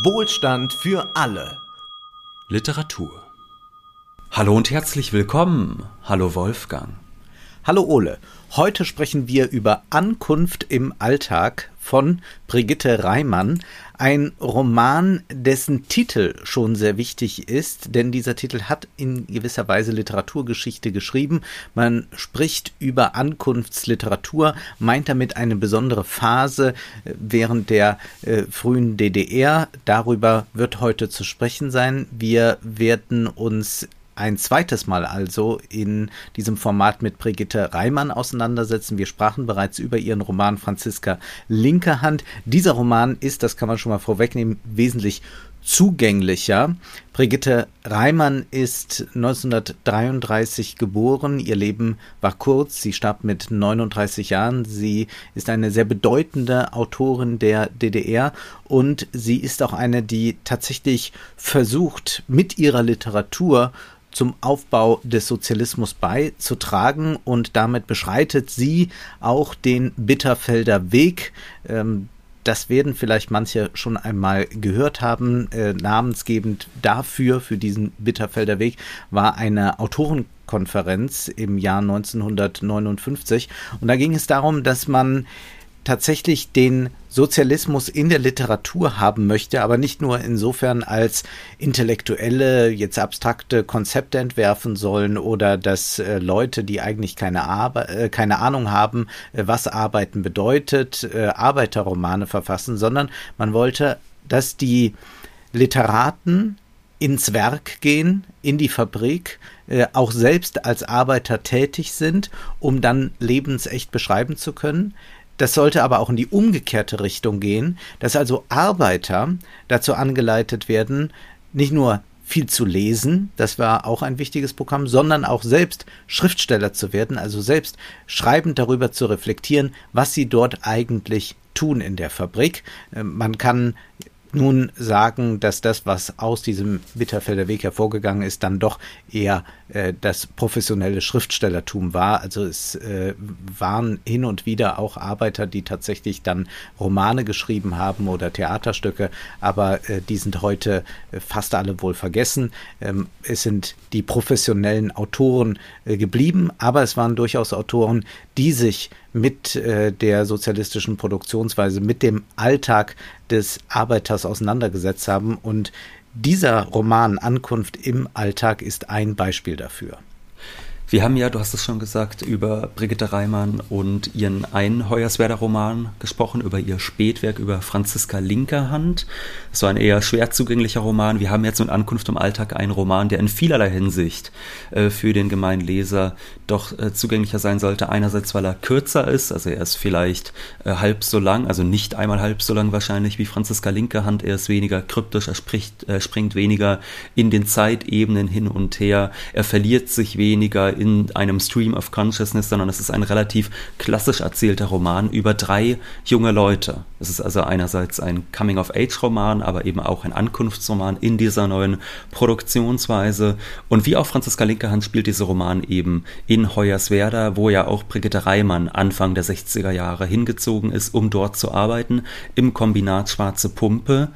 Wohlstand für alle. Literatur. Hallo und herzlich willkommen. Hallo Wolfgang. Hallo Ole. Heute sprechen wir über Ankunft im Alltag von Brigitte Reimann, ein Roman, dessen Titel schon sehr wichtig ist, denn dieser Titel hat in gewisser Weise Literaturgeschichte geschrieben. Man spricht über Ankunftsliteratur, meint damit eine besondere Phase äh, während der äh, frühen DDR. Darüber wird heute zu sprechen sein. Wir werden uns ein zweites Mal also in diesem Format mit Brigitte Reimann auseinandersetzen. Wir sprachen bereits über ihren Roman Franziska Linke Hand. Dieser Roman ist, das kann man schon mal vorwegnehmen, wesentlich zugänglicher. Brigitte Reimann ist 1933 geboren. Ihr Leben war kurz. Sie starb mit 39 Jahren. Sie ist eine sehr bedeutende Autorin der DDR und sie ist auch eine, die tatsächlich versucht, mit ihrer Literatur zum Aufbau des Sozialismus beizutragen und damit beschreitet sie auch den Bitterfelder Weg. Ähm, das werden vielleicht manche schon einmal gehört haben. Äh, namensgebend dafür, für diesen Bitterfelder Weg, war eine Autorenkonferenz im Jahr 1959. Und da ging es darum, dass man tatsächlich den Sozialismus in der Literatur haben möchte, aber nicht nur insofern als Intellektuelle jetzt abstrakte Konzepte entwerfen sollen oder dass äh, Leute, die eigentlich keine, Arbe äh, keine Ahnung haben, äh, was Arbeiten bedeutet, äh, Arbeiterromane verfassen, sondern man wollte, dass die Literaten ins Werk gehen, in die Fabrik, äh, auch selbst als Arbeiter tätig sind, um dann lebensecht beschreiben zu können. Das sollte aber auch in die umgekehrte Richtung gehen, dass also Arbeiter dazu angeleitet werden, nicht nur viel zu lesen, das war auch ein wichtiges Programm, sondern auch selbst Schriftsteller zu werden, also selbst schreibend darüber zu reflektieren, was sie dort eigentlich tun in der Fabrik. Äh, man kann nun sagen, dass das, was aus diesem Bitterfelder Weg hervorgegangen ist, dann doch eher äh, das professionelle Schriftstellertum war. Also es äh, waren hin und wieder auch Arbeiter, die tatsächlich dann Romane geschrieben haben oder Theaterstücke, aber äh, die sind heute äh, fast alle wohl vergessen. Ähm, es sind die professionellen Autoren äh, geblieben, aber es waren durchaus Autoren, die sich mit äh, der sozialistischen Produktionsweise, mit dem Alltag des Arbeiters auseinandergesetzt haben. Und dieser Roman Ankunft im Alltag ist ein Beispiel dafür. Wir haben ja, du hast es schon gesagt, über Brigitte Reimann und ihren einen Hoyerswerda-Roman gesprochen, über ihr Spätwerk, über Franziska Linkerhand. Das war ein eher schwer zugänglicher Roman. Wir haben jetzt in Ankunft im Alltag einen Roman, der in vielerlei Hinsicht äh, für den gemeinen Leser doch äh, zugänglicher sein sollte. Einerseits, weil er kürzer ist, also er ist vielleicht äh, halb so lang, also nicht einmal halb so lang wahrscheinlich wie Franziska Linkerhand. Er ist weniger kryptisch, er spricht, äh, springt weniger in den Zeitebenen hin und her, er verliert sich weniger in einem Stream of Consciousness, sondern es ist ein relativ klassisch erzählter Roman über drei junge Leute. Es ist also einerseits ein Coming-of-Age-Roman, aber eben auch ein Ankunftsroman in dieser neuen Produktionsweise. Und wie auch Franziska Linkerhand spielt dieser Roman eben in Hoyerswerda, wo ja auch Brigitte Reimann Anfang der 60er Jahre hingezogen ist, um dort zu arbeiten, im Kombinat Schwarze Pumpe.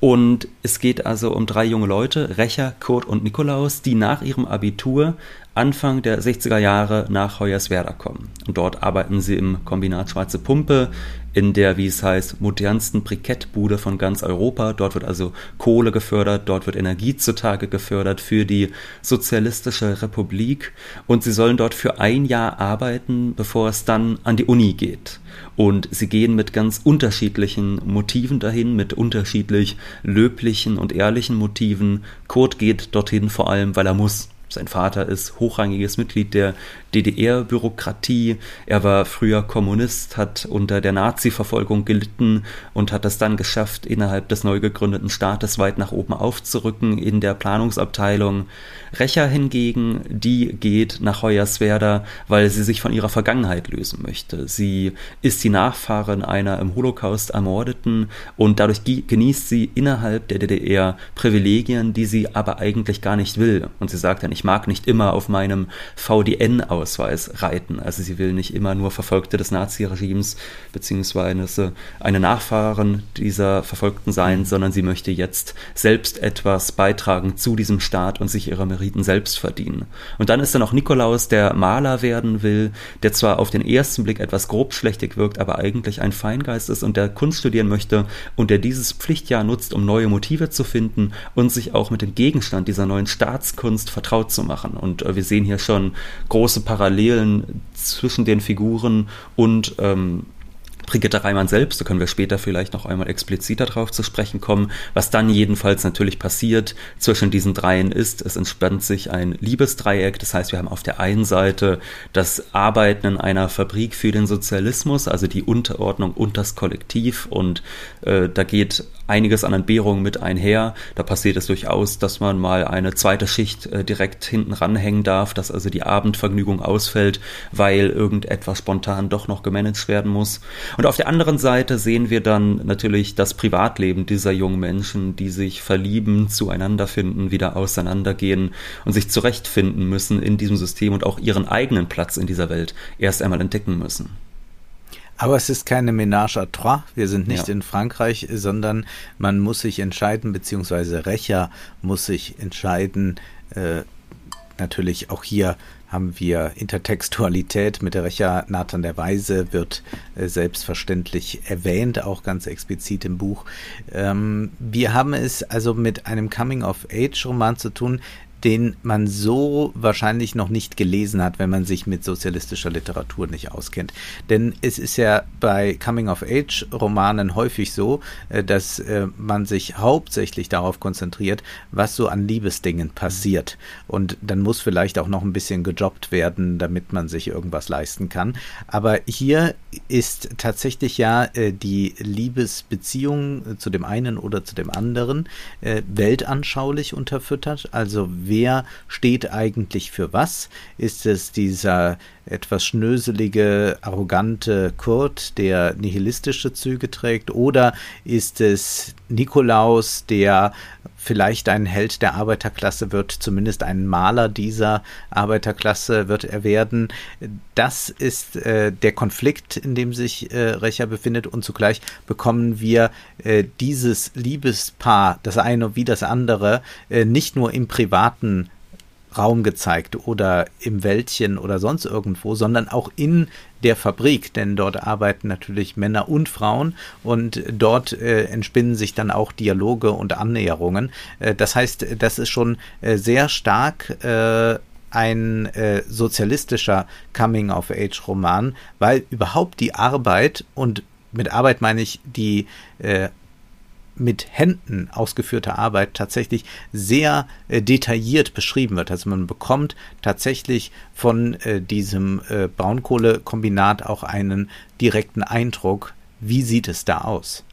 Und es geht also um drei junge Leute, Recher, Kurt und Nikolaus, die nach ihrem Abitur Anfang der 60er Jahre nach Hoyerswerda kommen. Und dort arbeiten sie im Kombinat Schwarze Pumpe, in der, wie es heißt, modernsten Brikettbude von ganz Europa. Dort wird also Kohle gefördert, dort wird Energie zutage gefördert für die Sozialistische Republik. Und sie sollen dort für ein Jahr arbeiten, bevor es dann an die Uni geht. Und sie gehen mit ganz unterschiedlichen Motiven dahin, mit unterschiedlich löblichen und ehrlichen Motiven. Kurt geht dorthin vor allem, weil er muss. Sein Vater ist hochrangiges Mitglied der DDR-Bürokratie. Er war früher Kommunist, hat unter der Nazi-Verfolgung gelitten und hat es dann geschafft, innerhalb des neu gegründeten Staates weit nach oben aufzurücken in der Planungsabteilung. Recher hingegen, die geht nach Hoyerswerda, weil sie sich von ihrer Vergangenheit lösen möchte. Sie ist die Nachfahrin einer im Holocaust Ermordeten und dadurch genießt sie innerhalb der DDR Privilegien, die sie aber eigentlich gar nicht will. Und sie sagt dann, ich mag nicht immer auf meinem VDN-Ausweis reiten. Also sie will nicht immer nur Verfolgte des Naziregimes beziehungsweise eine Nachfahren dieser Verfolgten sein, sondern sie möchte jetzt selbst etwas beitragen zu diesem Staat und sich ihre Meriten selbst verdienen. Und dann ist da noch Nikolaus, der Maler werden will, der zwar auf den ersten Blick etwas grobschlächtig wirkt, aber eigentlich ein Feingeist ist und der Kunst studieren möchte und der dieses Pflichtjahr nutzt, um neue Motive zu finden und sich auch mit dem Gegenstand dieser neuen Staatskunst vertraut zu machen. Und äh, wir sehen hier schon große Parallelen zwischen den Figuren und ähm, Brigitte Reimann selbst, da können wir später vielleicht noch einmal expliziter darauf zu sprechen kommen. Was dann jedenfalls natürlich passiert zwischen diesen dreien ist, es entspannt sich ein Liebesdreieck. Das heißt, wir haben auf der einen Seite das Arbeiten in einer Fabrik für den Sozialismus, also die Unterordnung und das Kollektiv. Und äh, da geht einiges an Entbehrungen mit einher. Da passiert es durchaus, dass man mal eine zweite Schicht äh, direkt hinten ranhängen darf, dass also die Abendvergnügung ausfällt, weil irgendetwas spontan doch noch gemanagt werden muss. Und auf der anderen Seite sehen wir dann natürlich das Privatleben dieser jungen Menschen, die sich verlieben, zueinander finden, wieder auseinandergehen und sich zurechtfinden müssen in diesem System und auch ihren eigenen Platz in dieser Welt erst einmal entdecken müssen. Aber es ist keine Ménage à trois. Wir sind nicht ja. in Frankreich, sondern man muss sich entscheiden, beziehungsweise Rächer muss sich entscheiden. Äh, natürlich auch hier haben wir Intertextualität mit der Rächer Nathan der Weise wird äh, selbstverständlich erwähnt, auch ganz explizit im Buch. Ähm, wir haben es also mit einem Coming-of-Age-Roman zu tun, den man so wahrscheinlich noch nicht gelesen hat, wenn man sich mit sozialistischer Literatur nicht auskennt. Denn es ist ja bei Coming-of-Age-Romanen häufig so, äh, dass äh, man sich hauptsächlich darauf konzentriert, was so an Liebesdingen passiert. Und dann muss vielleicht auch noch ein bisschen gejobbt werden, damit man sich irgendwas leisten kann. Aber hier ist tatsächlich ja äh, die Liebesbeziehung zu dem einen oder zu dem anderen weltanschaulich unterfüttert. Also wer steht eigentlich für was? Ist es dieser etwas schnöselige, arrogante Kurt, der nihilistische Züge trägt? Oder ist es Nikolaus, der vielleicht ein Held der Arbeiterklasse wird, zumindest ein Maler dieser Arbeiterklasse wird er werden. Das ist äh, der Konflikt, in dem sich äh, Recher befindet und zugleich bekommen wir äh, dieses Liebespaar, das eine wie das andere, äh, nicht nur im privaten Raum gezeigt oder im Wäldchen oder sonst irgendwo, sondern auch in der Fabrik, denn dort arbeiten natürlich Männer und Frauen und dort äh, entspinnen sich dann auch Dialoge und Annäherungen. Äh, das heißt, das ist schon äh, sehr stark äh, ein äh, sozialistischer Coming-of-Age-Roman, weil überhaupt die Arbeit und mit Arbeit meine ich die äh, mit Händen ausgeführte Arbeit tatsächlich sehr äh, detailliert beschrieben wird. Also man bekommt tatsächlich von äh, diesem äh, Braunkohlekombinat auch einen direkten Eindruck, wie sieht es da aus.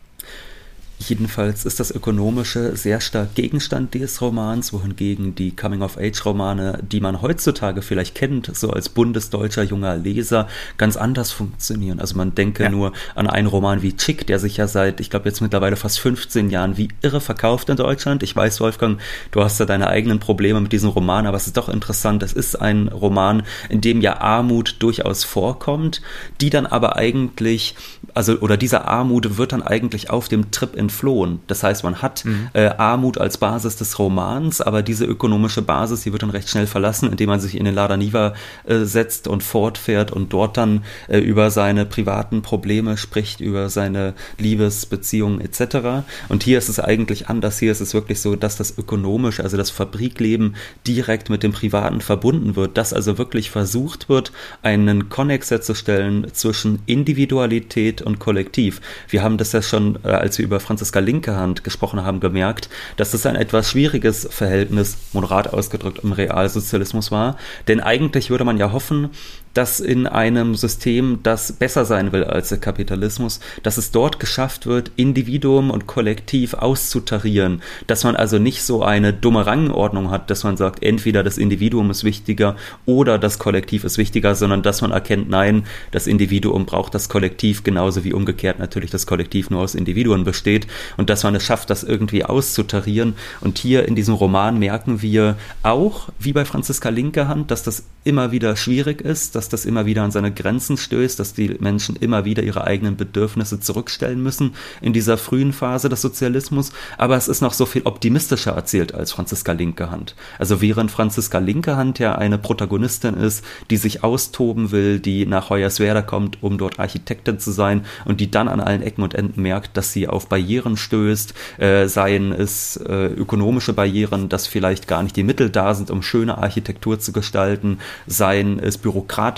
Jedenfalls ist das Ökonomische sehr stark Gegenstand des Romans, wohingegen die Coming-of-Age-Romane, die man heutzutage vielleicht kennt, so als bundesdeutscher junger Leser, ganz anders funktionieren. Also man denke ja. nur an einen Roman wie Chick, der sich ja seit, ich glaube jetzt mittlerweile fast 15 Jahren wie irre verkauft in Deutschland. Ich weiß, Wolfgang, du hast ja deine eigenen Probleme mit diesem Roman, aber es ist doch interessant. Es ist ein Roman, in dem ja Armut durchaus vorkommt, die dann aber eigentlich, also oder diese Armut wird dann eigentlich auf dem Trip in entflohen. Das heißt, man hat mhm. äh, Armut als Basis des Romans, aber diese ökonomische Basis, die wird dann recht schnell verlassen, indem man sich in den Lada Niva äh, setzt und fortfährt und dort dann äh, über seine privaten Probleme spricht, über seine Liebesbeziehungen etc. Und hier ist es eigentlich anders. Hier ist es wirklich so, dass das ökonomische, also das Fabrikleben direkt mit dem Privaten verbunden wird, dass also wirklich versucht wird, einen Konnex herzustellen zwischen Individualität und Kollektiv. Wir haben das ja schon, äh, als wir über Franz Franziska Linkehand gesprochen haben, gemerkt, dass das ein etwas schwieriges Verhältnis, moderat ausgedrückt, im Realsozialismus war. Denn eigentlich würde man ja hoffen, dass in einem System, das besser sein will als der Kapitalismus, dass es dort geschafft wird, Individuum und Kollektiv auszutarieren, dass man also nicht so eine dumme Rangordnung hat, dass man sagt, entweder das Individuum ist wichtiger oder das Kollektiv ist wichtiger, sondern dass man erkennt, nein, das Individuum braucht das Kollektiv genauso wie umgekehrt natürlich das Kollektiv nur aus Individuen besteht und dass man es schafft, das irgendwie auszutarieren. Und hier in diesem Roman merken wir auch, wie bei Franziska Linkehand, dass das immer wieder schwierig ist, dass das immer wieder an seine Grenzen stößt, dass die Menschen immer wieder ihre eigenen Bedürfnisse zurückstellen müssen in dieser frühen Phase des Sozialismus. Aber es ist noch so viel optimistischer erzählt als Franziska Linkehand. Also während Franziska Linkehand ja eine Protagonistin ist, die sich austoben will, die nach Hoyerswerda kommt, um dort Architektin zu sein und die dann an allen Ecken und Enden merkt, dass sie auf Barrieren stößt, äh, seien es äh, ökonomische Barrieren, dass vielleicht gar nicht die Mittel da sind, um schöne Architektur zu gestalten, seien es bürokratische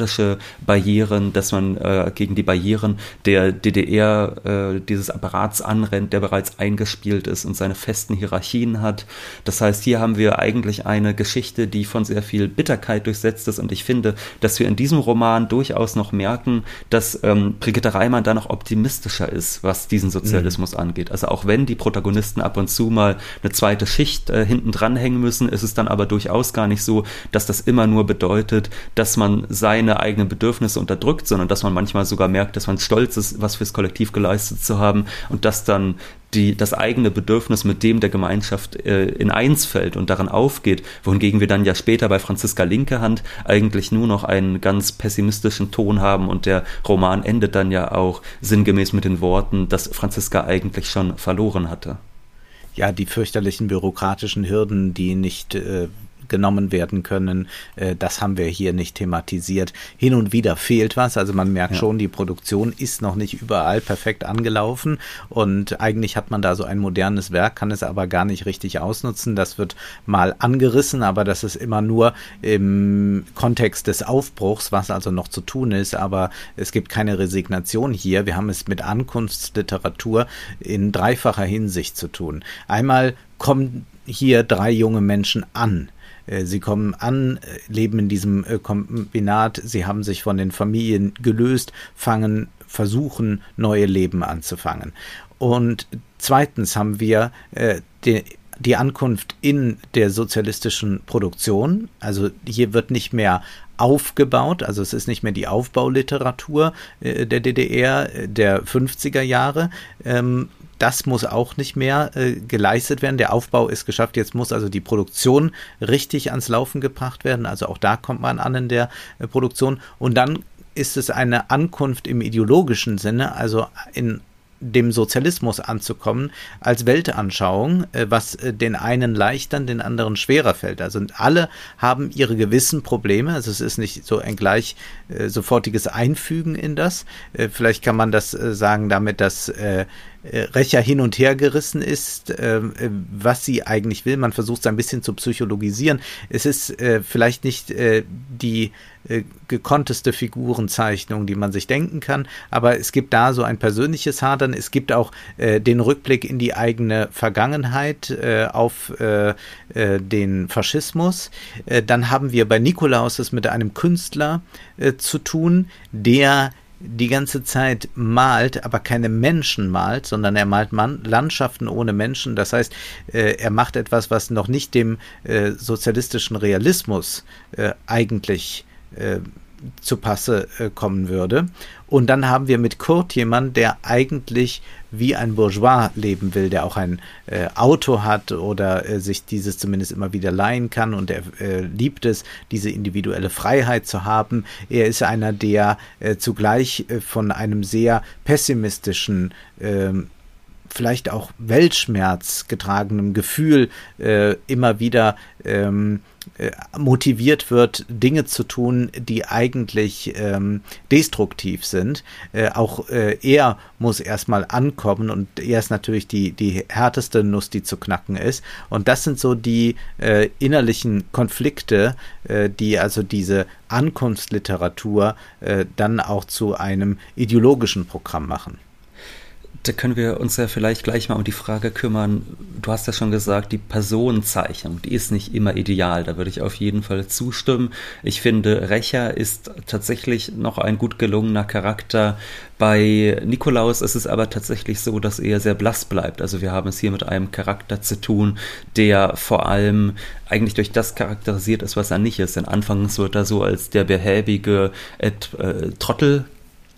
Barrieren, dass man äh, gegen die Barrieren der DDR äh, dieses Apparats anrennt, der bereits eingespielt ist und seine festen Hierarchien hat. Das heißt, hier haben wir eigentlich eine Geschichte, die von sehr viel Bitterkeit durchsetzt ist und ich finde, dass wir in diesem Roman durchaus noch merken, dass ähm, Brigitte Reimann da noch optimistischer ist, was diesen Sozialismus mhm. angeht. Also auch wenn die Protagonisten ab und zu mal eine zweite Schicht äh, hinten dran hängen müssen, ist es dann aber durchaus gar nicht so, dass das immer nur bedeutet, dass man seine eigenen Bedürfnisse unterdrückt, sondern dass man manchmal sogar merkt, dass man stolz ist, was fürs Kollektiv geleistet zu haben und dass dann die, das eigene Bedürfnis mit dem der Gemeinschaft äh, in eins fällt und daran aufgeht, wohingegen wir dann ja später bei Franziska Linkehand eigentlich nur noch einen ganz pessimistischen Ton haben und der Roman endet dann ja auch sinngemäß mit den Worten, dass Franziska eigentlich schon verloren hatte. Ja, die fürchterlichen bürokratischen Hürden, die nicht äh, genommen werden können. Äh, das haben wir hier nicht thematisiert. Hin und wieder fehlt was. Also man merkt ja. schon, die Produktion ist noch nicht überall perfekt angelaufen. Und eigentlich hat man da so ein modernes Werk, kann es aber gar nicht richtig ausnutzen. Das wird mal angerissen, aber das ist immer nur im Kontext des Aufbruchs, was also noch zu tun ist. Aber es gibt keine Resignation hier. Wir haben es mit Ankunftsliteratur in dreifacher Hinsicht zu tun. Einmal kommen hier drei junge Menschen an sie kommen an, äh, leben in diesem äh, Kombinat, sie haben sich von den Familien gelöst, fangen, versuchen, neue Leben anzufangen. Und zweitens haben wir äh, die, die Ankunft in der sozialistischen Produktion. Also hier wird nicht mehr aufgebaut, also es ist nicht mehr die Aufbauliteratur äh, der DDR der 50er Jahre, ähm, das muss auch nicht mehr äh, geleistet werden. Der Aufbau ist geschafft. Jetzt muss also die Produktion richtig ans Laufen gebracht werden. Also auch da kommt man an in der äh, Produktion. Und dann ist es eine Ankunft im ideologischen Sinne, also in dem Sozialismus anzukommen als Weltanschauung, äh, was äh, den einen leichter, den anderen schwerer fällt. Also alle haben ihre gewissen Probleme. Also es ist nicht so ein gleich äh, sofortiges Einfügen in das. Vielleicht kann man das sagen damit, dass Recher hin und her gerissen ist, ähm, äh, was sie eigentlich will. Man versucht es ein bisschen zu psychologisieren. Es ist äh, vielleicht nicht äh, die äh, gekonnteste Figurenzeichnung, die man sich denken kann, aber es gibt da so ein persönliches Hadern. Es gibt auch äh, den Rückblick in die eigene Vergangenheit auf den Faschismus. dann haben wir bei Nikolaus es mit einem Künstler zu tun, der die ganze Zeit malt, aber keine Menschen malt, sondern er malt Man Landschaften ohne Menschen. Das heißt, äh, er macht etwas, was noch nicht dem äh, sozialistischen Realismus äh, eigentlich äh, zu Passe äh, kommen würde. Und dann haben wir mit Kurt jemanden, der eigentlich wie ein Bourgeois leben will, der auch ein äh, Auto hat oder äh, sich dieses zumindest immer wieder leihen kann und er äh, liebt es, diese individuelle Freiheit zu haben. Er ist einer, der äh, zugleich äh, von einem sehr pessimistischen ähm, vielleicht auch Weltschmerz getragenem Gefühl äh, immer wieder ähm, äh, motiviert wird, Dinge zu tun, die eigentlich ähm, destruktiv sind. Äh, auch äh, er muss erstmal ankommen und er ist natürlich die, die härteste Nuss, die zu knacken ist. Und das sind so die äh, innerlichen Konflikte, äh, die also diese Ankunftsliteratur dann auch zu einem ideologischen Programm machen da können wir uns ja vielleicht gleich mal um die Frage kümmern. Du hast ja schon gesagt, die Personenzeichnung, die ist nicht immer ideal. Da würde ich auf jeden Fall zustimmen. Ich finde, Recher ist tatsächlich noch ein gut gelungener Charakter. Bei Nikolaus ist es aber tatsächlich so, dass er sehr blass bleibt. Also wir haben es hier mit einem Charakter zu tun, der vor allem eigentlich durch das charakterisiert ist, was er nicht ist. Denn anfangs wird er so als der behäbige äh, Trottel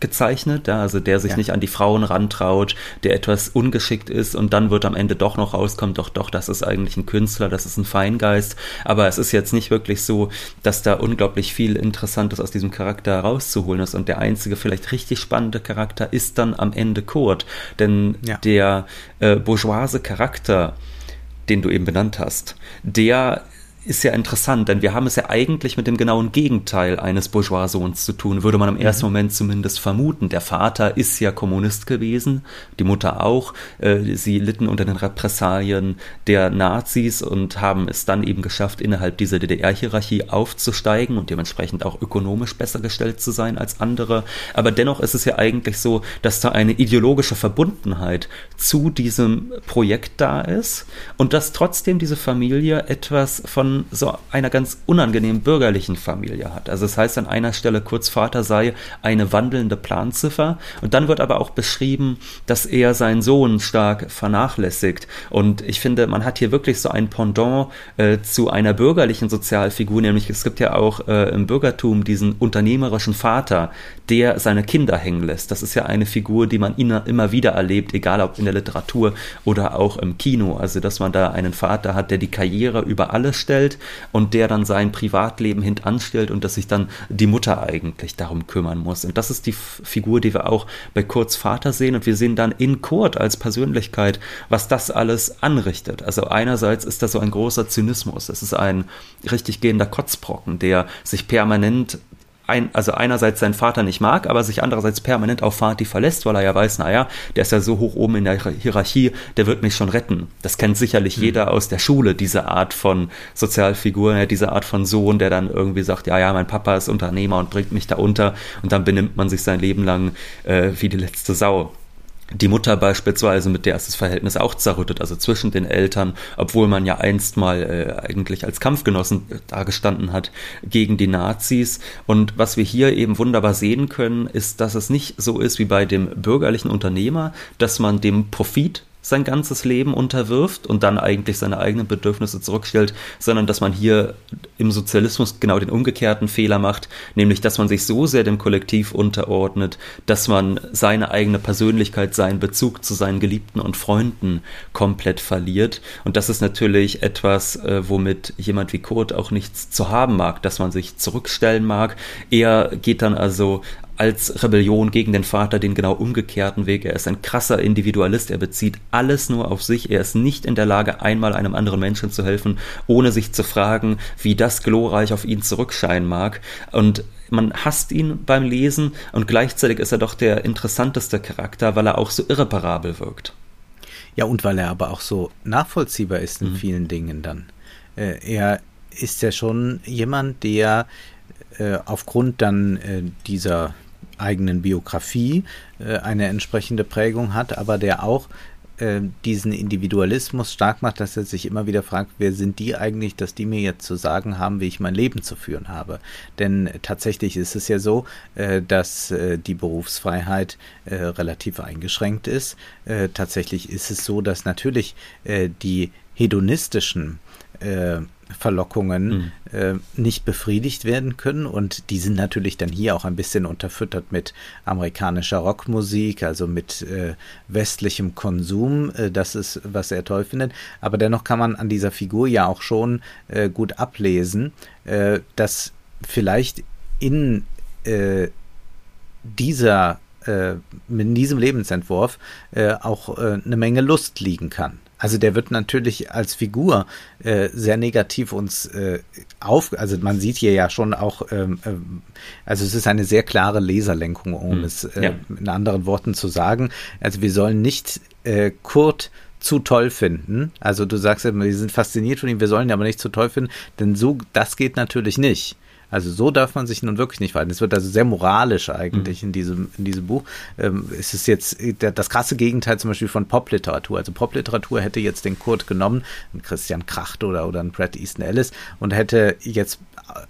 gezeichnet, ja, also der sich ja. nicht an die Frauen rantraut, der etwas ungeschickt ist und dann wird am Ende doch noch rauskommt, doch, doch, das ist eigentlich ein Künstler, das ist ein Feingeist, aber es ist jetzt nicht wirklich so, dass da unglaublich viel Interessantes aus diesem Charakter rauszuholen ist und der einzige vielleicht richtig spannende Charakter ist dann am Ende Kurt, denn ja. der äh, bourgeoise Charakter, den du eben benannt hast, der ist ja interessant, denn wir haben es ja eigentlich mit dem genauen Gegenteil eines Bourgeois-Sohns zu tun, würde man im mhm. ersten Moment zumindest vermuten. Der Vater ist ja Kommunist gewesen, die Mutter auch. Äh, sie litten unter den Repressalien der Nazis und haben es dann eben geschafft, innerhalb dieser DDR-Hierarchie aufzusteigen und dementsprechend auch ökonomisch besser gestellt zu sein als andere. Aber dennoch ist es ja eigentlich so, dass da eine ideologische Verbundenheit zu diesem Projekt da ist und dass trotzdem diese Familie etwas von so einer ganz unangenehmen bürgerlichen Familie hat. Also es das heißt an einer Stelle, kurz Vater sei eine wandelnde Planziffer und dann wird aber auch beschrieben, dass er seinen Sohn stark vernachlässigt und ich finde, man hat hier wirklich so ein Pendant äh, zu einer bürgerlichen Sozialfigur, nämlich es gibt ja auch äh, im Bürgertum diesen unternehmerischen Vater, der seine Kinder hängen lässt. Das ist ja eine Figur, die man immer wieder erlebt, egal ob in der Literatur oder auch im Kino. Also dass man da einen Vater hat, der die Karriere über alles stellt stellt und der dann sein Privatleben hintanstellt und dass sich dann die Mutter eigentlich darum kümmern muss. Und das ist die Figur, die wir auch bei Kurts Vater sehen und wir sehen dann in Kurt als Persönlichkeit, was das alles anrichtet. Also einerseits ist das so ein großer Zynismus. Es ist ein richtig gehender Kotzbrocken, der sich permanent ein, also einerseits seinen Vater nicht mag, aber sich andererseits permanent auf Vati verlässt, weil er ja weiß, naja, der ist ja so hoch oben in der Hierarchie, der wird mich schon retten. Das kennt sicherlich mhm. jeder aus der Schule, diese Art von Sozialfigur, diese Art von Sohn, der dann irgendwie sagt, ja, ja, mein Papa ist Unternehmer und bringt mich da unter und dann benimmt man sich sein Leben lang äh, wie die letzte Sau die Mutter beispielsweise, mit der ist das Verhältnis auch zerrüttet, also zwischen den Eltern, obwohl man ja einst mal äh, eigentlich als Kampfgenossen dagestanden hat gegen die Nazis. Und was wir hier eben wunderbar sehen können, ist, dass es nicht so ist wie bei dem bürgerlichen Unternehmer, dass man dem Profit sein ganzes Leben unterwirft und dann eigentlich seine eigenen Bedürfnisse zurückstellt, sondern dass man hier im Sozialismus genau den umgekehrten Fehler macht, nämlich dass man sich so sehr dem Kollektiv unterordnet, dass man seine eigene Persönlichkeit, seinen Bezug zu seinen Geliebten und Freunden komplett verliert. Und das ist natürlich etwas, äh, womit jemand wie Kurt auch nichts zu haben mag, dass man sich zurückstellen mag. Er geht dann also als Rebellion gegen den Vater den genau umgekehrten Weg. Er ist ein krasser Individualist, er bezieht alles nur auf sich, er ist nicht in der Lage, einmal einem anderen Menschen zu helfen, ohne sich zu fragen, wie das glorreich auf ihn zurückscheinen mag. Und man hasst ihn beim Lesen und gleichzeitig ist er doch der interessanteste Charakter, weil er auch so irreparabel wirkt. Ja, und weil er aber auch so nachvollziehbar ist in mhm. vielen Dingen dann. Äh, er ist ja schon jemand, der äh, aufgrund dann äh, dieser eigenen Biografie äh, eine entsprechende Prägung hat, aber der auch äh, diesen Individualismus stark macht, dass er sich immer wieder fragt, wer sind die eigentlich, dass die mir jetzt zu sagen haben, wie ich mein Leben zu führen habe. Denn tatsächlich ist es ja so, äh, dass die Berufsfreiheit relativ eingeschränkt ist. tatsächlich ist es so, dass natürlich die hedonistischen Verlockungen mhm. äh, nicht befriedigt werden können. Und die sind natürlich dann hier auch ein bisschen unterfüttert mit amerikanischer Rockmusik, also mit äh, westlichem Konsum. Äh, das ist, was er toll findet. Aber dennoch kann man an dieser Figur ja auch schon äh, gut ablesen, äh, dass vielleicht in äh, dieser in diesem Lebensentwurf auch eine Menge Lust liegen kann. Also der wird natürlich als Figur äh, sehr negativ uns äh, auf, also man sieht hier ja schon auch, ähm, äh, also es ist eine sehr klare Laserlenkung, um hm. es äh, ja. in anderen Worten zu sagen. Also wir sollen nicht äh, Kurt zu toll finden. Also du sagst immer, wir sind fasziniert von ihm, wir sollen ihn aber nicht zu toll finden, denn so, das geht natürlich nicht. Also so darf man sich nun wirklich nicht verhalten. Es wird also sehr moralisch eigentlich mhm. in diesem, in diesem Buch. Ähm, es ist jetzt das krasse Gegenteil zum Beispiel von Popliteratur. Also Popliteratur hätte jetzt den Kurt genommen, einen Christian Kracht oder, oder einen Brad Easton Ellis und hätte jetzt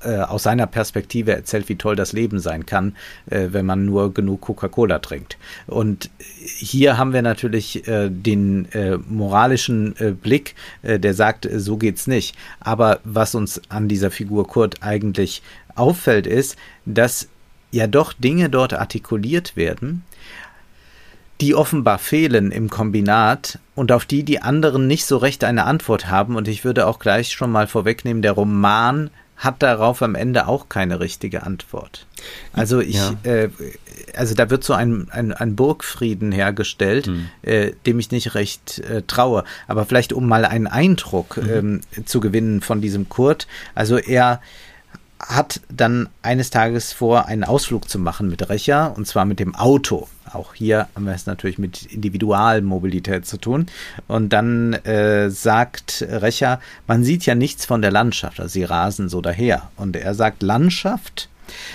äh, aus seiner Perspektive erzählt, wie toll das Leben sein kann, äh, wenn man nur genug Coca-Cola trinkt. Und hier haben wir natürlich äh, den äh, moralischen äh, Blick, äh, der sagt, so geht's nicht. Aber was uns an dieser Figur Kurt eigentlich auffällt, ist, dass ja doch Dinge dort artikuliert werden, die offenbar fehlen im Kombinat und auf die die anderen nicht so recht eine Antwort haben. Und ich würde auch gleich schon mal vorwegnehmen, der Roman hat darauf am Ende auch keine richtige Antwort. Also ich, ja. äh, also da wird so ein, ein, ein Burgfrieden hergestellt, mhm. äh, dem ich nicht recht äh, traue. Aber vielleicht um mal einen Eindruck mhm. ähm, zu gewinnen von diesem Kurt. Also er hat dann eines Tages vor, einen Ausflug zu machen mit Recher, und zwar mit dem Auto. Auch hier haben wir es natürlich mit Individualmobilität zu tun. Und dann äh, sagt Recher, man sieht ja nichts von der Landschaft, also sie rasen so daher. Und er sagt, Landschaft?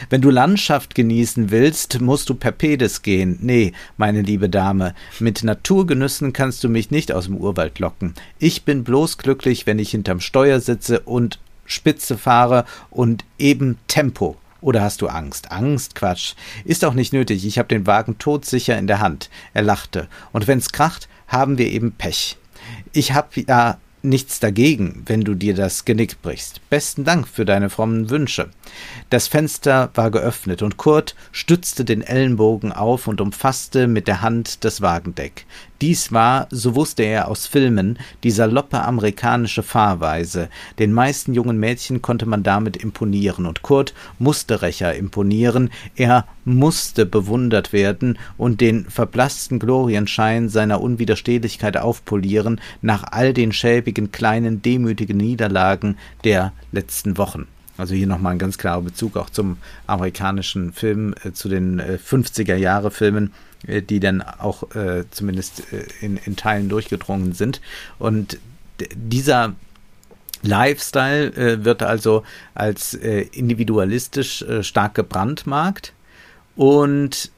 Wenn du Landschaft genießen willst, musst du per Pedes gehen. Nee, meine liebe Dame, mit Naturgenüssen kannst du mich nicht aus dem Urwald locken. Ich bin bloß glücklich, wenn ich hinterm Steuer sitze und Spitze fahre und eben Tempo. Oder hast du Angst? Angst? Quatsch. Ist auch nicht nötig. Ich habe den Wagen todsicher in der Hand. Er lachte. Und wenn's kracht, haben wir eben Pech. Ich hab ja nichts dagegen, wenn du dir das Genick brichst. Besten Dank für deine frommen Wünsche. Das Fenster war geöffnet und Kurt stützte den Ellenbogen auf und umfasste mit der Hand das Wagendeck. Dies war, so wusste er aus Filmen, die saloppe amerikanische Fahrweise. Den meisten jungen Mädchen konnte man damit imponieren, und Kurt musste Rächer imponieren, er musste bewundert werden und den verblassten Glorienschein seiner Unwiderstehlichkeit aufpolieren nach all den schäbigen kleinen demütigen Niederlagen der letzten Wochen. Also hier nochmal ein ganz klarer Bezug auch zum amerikanischen Film, äh, zu den äh, 50er Jahre Filmen, äh, die dann auch äh, zumindest äh, in, in Teilen durchgedrungen sind. Und dieser Lifestyle äh, wird also als individualistisch stark gebrandmarkt. Und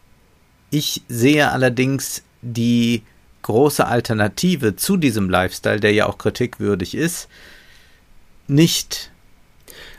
ich sehe allerdings die große Alternative zu diesem Lifestyle, der ja auch kritikwürdig ist, nicht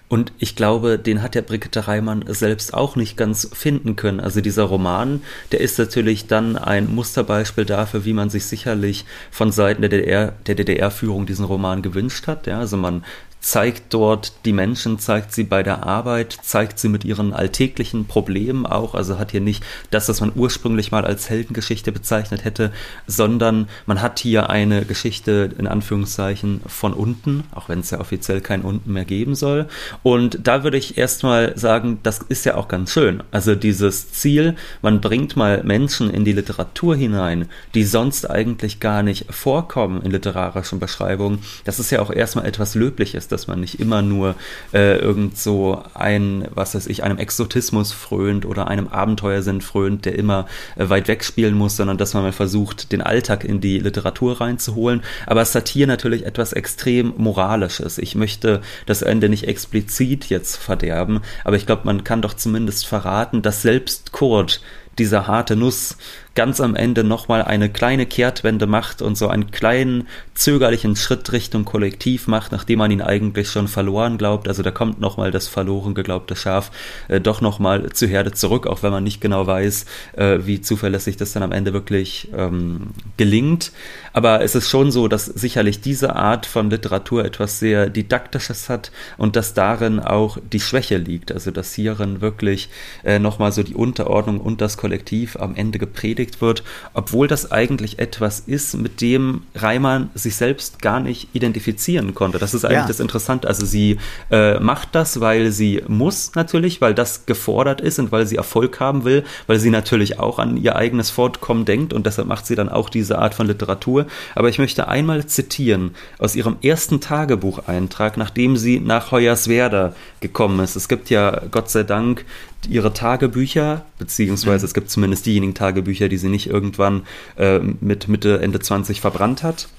und ich glaube, den hat der Brigitte Reimann selbst auch nicht ganz finden können. Also dieser Roman, der ist natürlich dann ein Musterbeispiel dafür, wie man sich sicherlich von Seiten der DDR, der DDR-Führung diesen Roman gewünscht hat. Ja, also man zeigt dort die Menschen, zeigt sie bei der Arbeit, zeigt sie mit ihren alltäglichen Problemen auch. Also hat hier nicht das, was man ursprünglich mal als Heldengeschichte bezeichnet hätte, sondern man hat hier eine Geschichte in Anführungszeichen von unten, auch wenn es ja offiziell kein unten mehr geben soll. Und da würde ich erstmal sagen, das ist ja auch ganz schön. Also dieses Ziel, man bringt mal Menschen in die Literatur hinein, die sonst eigentlich gar nicht vorkommen in literarischen Beschreibungen. Das ist ja auch erstmal etwas Löbliches dass man nicht immer nur äh, irgend so ein, was weiß ich, einem Exotismus frönt oder einem Abenteuersinn frönt, der immer äh, weit weg spielen muss, sondern dass man mal versucht, den Alltag in die Literatur reinzuholen. Aber hier natürlich etwas extrem Moralisches. Ich möchte das Ende nicht explizit jetzt verderben, aber ich glaube, man kann doch zumindest verraten, dass selbst Kurt diese harte Nuss ganz am Ende nochmal eine kleine Kehrtwende macht und so einen kleinen zögerlichen Schritt Richtung Kollektiv macht, nachdem man ihn eigentlich schon verloren glaubt. Also da kommt nochmal das verloren geglaubte Schaf äh, doch nochmal zur Herde zurück, auch wenn man nicht genau weiß, äh, wie zuverlässig das dann am Ende wirklich ähm, gelingt. Aber es ist schon so, dass sicherlich diese Art von Literatur etwas sehr Didaktisches hat und dass darin auch die Schwäche liegt. Also dass hierin wirklich äh, nochmal so die Unterordnung und das Kollektiv am Ende gepredigt angelegt wird, obwohl das eigentlich etwas ist, mit dem Reimann sich selbst gar nicht identifizieren konnte. Das ist eigentlich ja. das Interessante. Also sie äh, macht das, weil sie muss natürlich, weil das gefordert ist und weil sie Erfolg haben will, weil sie natürlich auch an ihr eigenes Fortkommen denkt und deshalb macht sie dann auch diese Art von Literatur. Aber ich möchte einmal zitieren aus ihrem ersten Tagebucheintrag, nachdem sie nach Hoyerswerda gekommen ist. Es gibt ja Gott sei Dank ihre Tagebücher, beziehungsweise es gibt zumindest diejenigen Tagebücher, die sie nicht irgendwann äh, mit Mitte, Ende 20 verbrannt hat.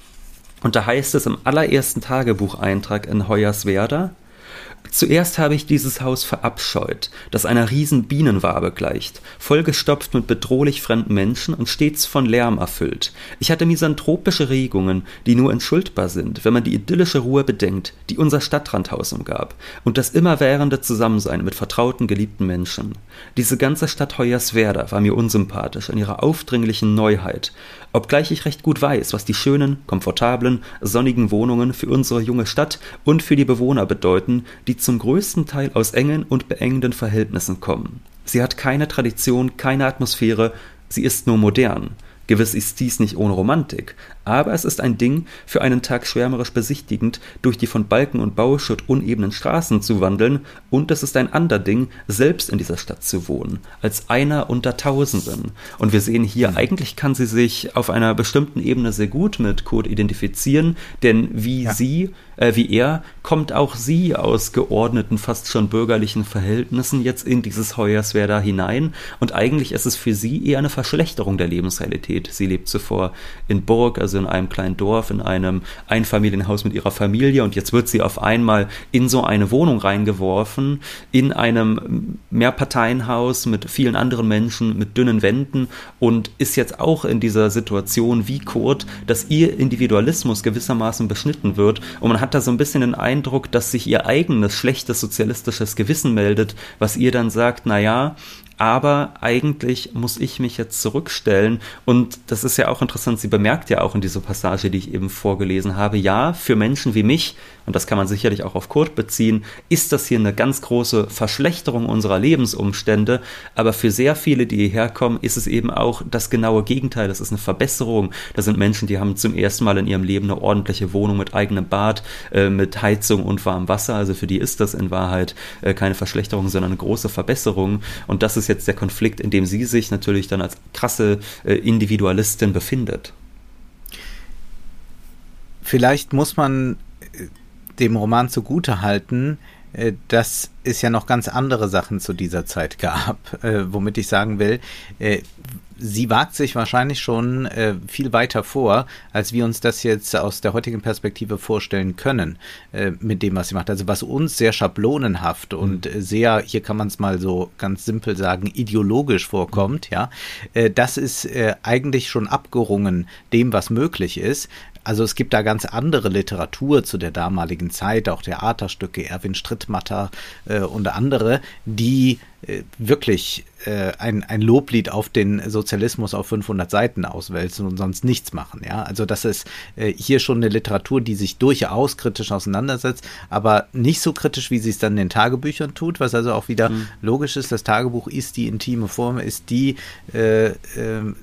Und da heißt es im allerersten Tagebucheintrag in Hoyerswerda, Zuerst habe ich dieses Haus verabscheut, das einer riesen Bienenwabe gleicht, vollgestopft mit bedrohlich fremden Menschen und stets von Lärm erfüllt. Ich hatte misanthropische Regungen, die nur entschuldbar sind, wenn man die idyllische Ruhe bedenkt, die unser Stadtrandhaus umgab, und das immerwährende Zusammensein mit vertrauten, geliebten Menschen. Diese ganze Stadt Hoyerswerda war mir unsympathisch in ihrer aufdringlichen Neuheit, obgleich ich recht gut weiß, was die schönen, komfortablen, sonnigen Wohnungen für unsere junge Stadt und für die Bewohner bedeuten, die zum größten Teil aus engen und beengenden Verhältnissen kommen. Sie hat keine Tradition, keine Atmosphäre, sie ist nur modern. Gewiss ist dies nicht ohne Romantik, aber es ist ein Ding, für einen Tag schwärmerisch besichtigend durch die von Balken und Bauschutt unebenen Straßen zu wandeln, und es ist ein ander Ding, selbst in dieser Stadt zu wohnen, als einer unter Tausenden. Und wir sehen hier, mhm. eigentlich kann sie sich auf einer bestimmten Ebene sehr gut mit Kurt identifizieren, denn wie ja. sie äh, wie er, kommt auch sie aus geordneten, fast schon bürgerlichen Verhältnissen jetzt in dieses Hoyerswerda hinein. Und eigentlich ist es für sie eher eine Verschlechterung der Lebensrealität. Sie lebt zuvor in Burg, also in einem kleinen Dorf, in einem Einfamilienhaus mit ihrer Familie und jetzt wird sie auf einmal in so eine Wohnung reingeworfen, in einem Mehrparteienhaus mit vielen anderen Menschen, mit dünnen Wänden und ist jetzt auch in dieser Situation wie Kurt, dass ihr Individualismus gewissermaßen beschnitten wird und man hat hat da so ein bisschen den Eindruck, dass sich ihr eigenes schlechtes sozialistisches Gewissen meldet, was ihr dann sagt, na ja, aber eigentlich muss ich mich jetzt zurückstellen. Und das ist ja auch interessant, sie bemerkt ja auch in dieser Passage, die ich eben vorgelesen habe, ja, für Menschen wie mich, und das kann man sicherlich auch auf Kurt beziehen, ist das hier eine ganz große Verschlechterung unserer Lebensumstände, aber für sehr viele, die hierher kommen, ist es eben auch das genaue Gegenteil, das ist eine Verbesserung. Da sind Menschen, die haben zum ersten Mal in ihrem Leben eine ordentliche Wohnung mit eigenem Bad, äh, mit Heizung und warmem Wasser, also für die ist das in Wahrheit äh, keine Verschlechterung, sondern eine große Verbesserung. Und das ist jetzt der Konflikt, in dem sie sich natürlich dann als krasse äh, Individualistin befindet. Vielleicht muss man dem Roman zugute halten, äh, dass es ja noch ganz andere Sachen zu dieser Zeit gab, äh, womit ich sagen will, äh, sie wagt sich wahrscheinlich schon äh, viel weiter vor, als wir uns das jetzt aus der heutigen Perspektive vorstellen können, äh, mit dem, was sie macht. Also was uns sehr schablonenhaft mhm. und sehr, hier kann man es mal so ganz simpel sagen, ideologisch vorkommt, ja, äh, das ist eigentlich schon abgerungen dem, was möglich ist. Also es gibt da ganz andere Literatur zu der damaligen Zeit, auch Theaterstücke, Erwin Strittmatter äh, und andere, die wirklich äh, ein, ein Loblied auf den Sozialismus auf 500 Seiten auswälzen und sonst nichts machen. Ja, also das ist äh, hier schon eine Literatur, die sich durchaus kritisch auseinandersetzt, aber nicht so kritisch, wie sie es dann in den Tagebüchern tut, was also auch wieder mhm. logisch ist. Das Tagebuch ist die intime Form, ist die äh, äh,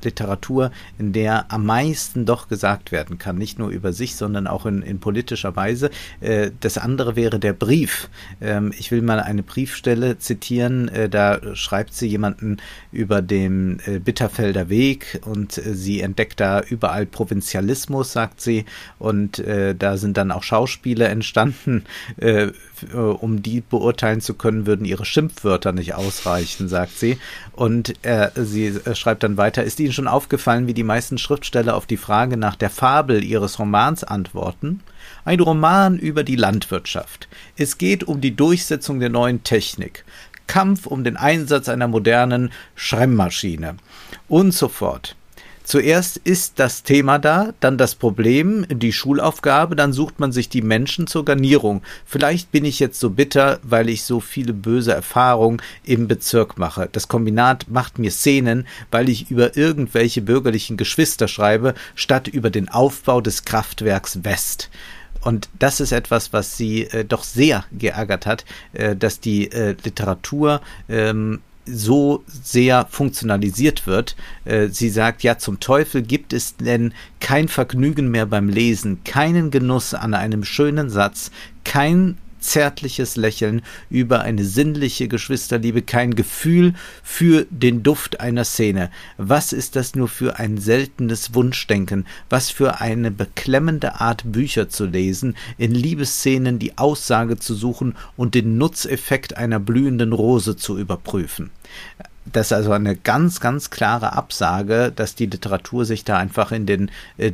Literatur, in der am meisten doch gesagt werden kann, nicht nur über sich, sondern auch in, in politischer Weise. Äh, das andere wäre der Brief. Ähm, ich will mal eine Briefstelle zitieren, äh, da schreibt sie jemanden über den äh, Bitterfelder Weg und äh, sie entdeckt da überall Provinzialismus, sagt sie, und äh, da sind dann auch Schauspiele entstanden. Äh, um die beurteilen zu können, würden ihre Schimpfwörter nicht ausreichen, sagt sie. Und sie schreibt dann weiter, ist Ihnen schon aufgefallen, wie die meisten Schriftsteller auf die Frage nach der Fabel ihres Romans antworten? Ein Roman über die Landwirtschaft. Es geht um die Durchsetzung der neuen Technik. Kampf um den Einsatz einer modernen Schremmmaschine und so fort. Zuerst ist das Thema da, dann das Problem, die Schulaufgabe, dann sucht man sich die Menschen zur Garnierung. Vielleicht bin ich jetzt so bitter, weil ich so viele böse Erfahrungen im Bezirk mache. Das Kombinat macht mir Szenen, weil ich über irgendwelche bürgerlichen Geschwister schreibe, statt über den Aufbau des Kraftwerks West. Und das ist etwas, was sie äh, doch sehr geärgert hat, äh, dass die äh, Literatur ähm, so sehr funktionalisiert wird. Äh, sie sagt, ja, zum Teufel gibt es denn kein Vergnügen mehr beim Lesen, keinen Genuss an einem schönen Satz, kein zärtliches Lächeln über eine sinnliche Geschwisterliebe, kein Gefühl für den Duft einer Szene. Was ist das nur für ein seltenes Wunschdenken, was für eine beklemmende Art Bücher zu lesen, in Liebesszenen die Aussage zu suchen und den Nutzeffekt einer blühenden Rose zu überprüfen das ist also eine ganz, ganz klare Absage, dass die Literatur sich da einfach in den äh,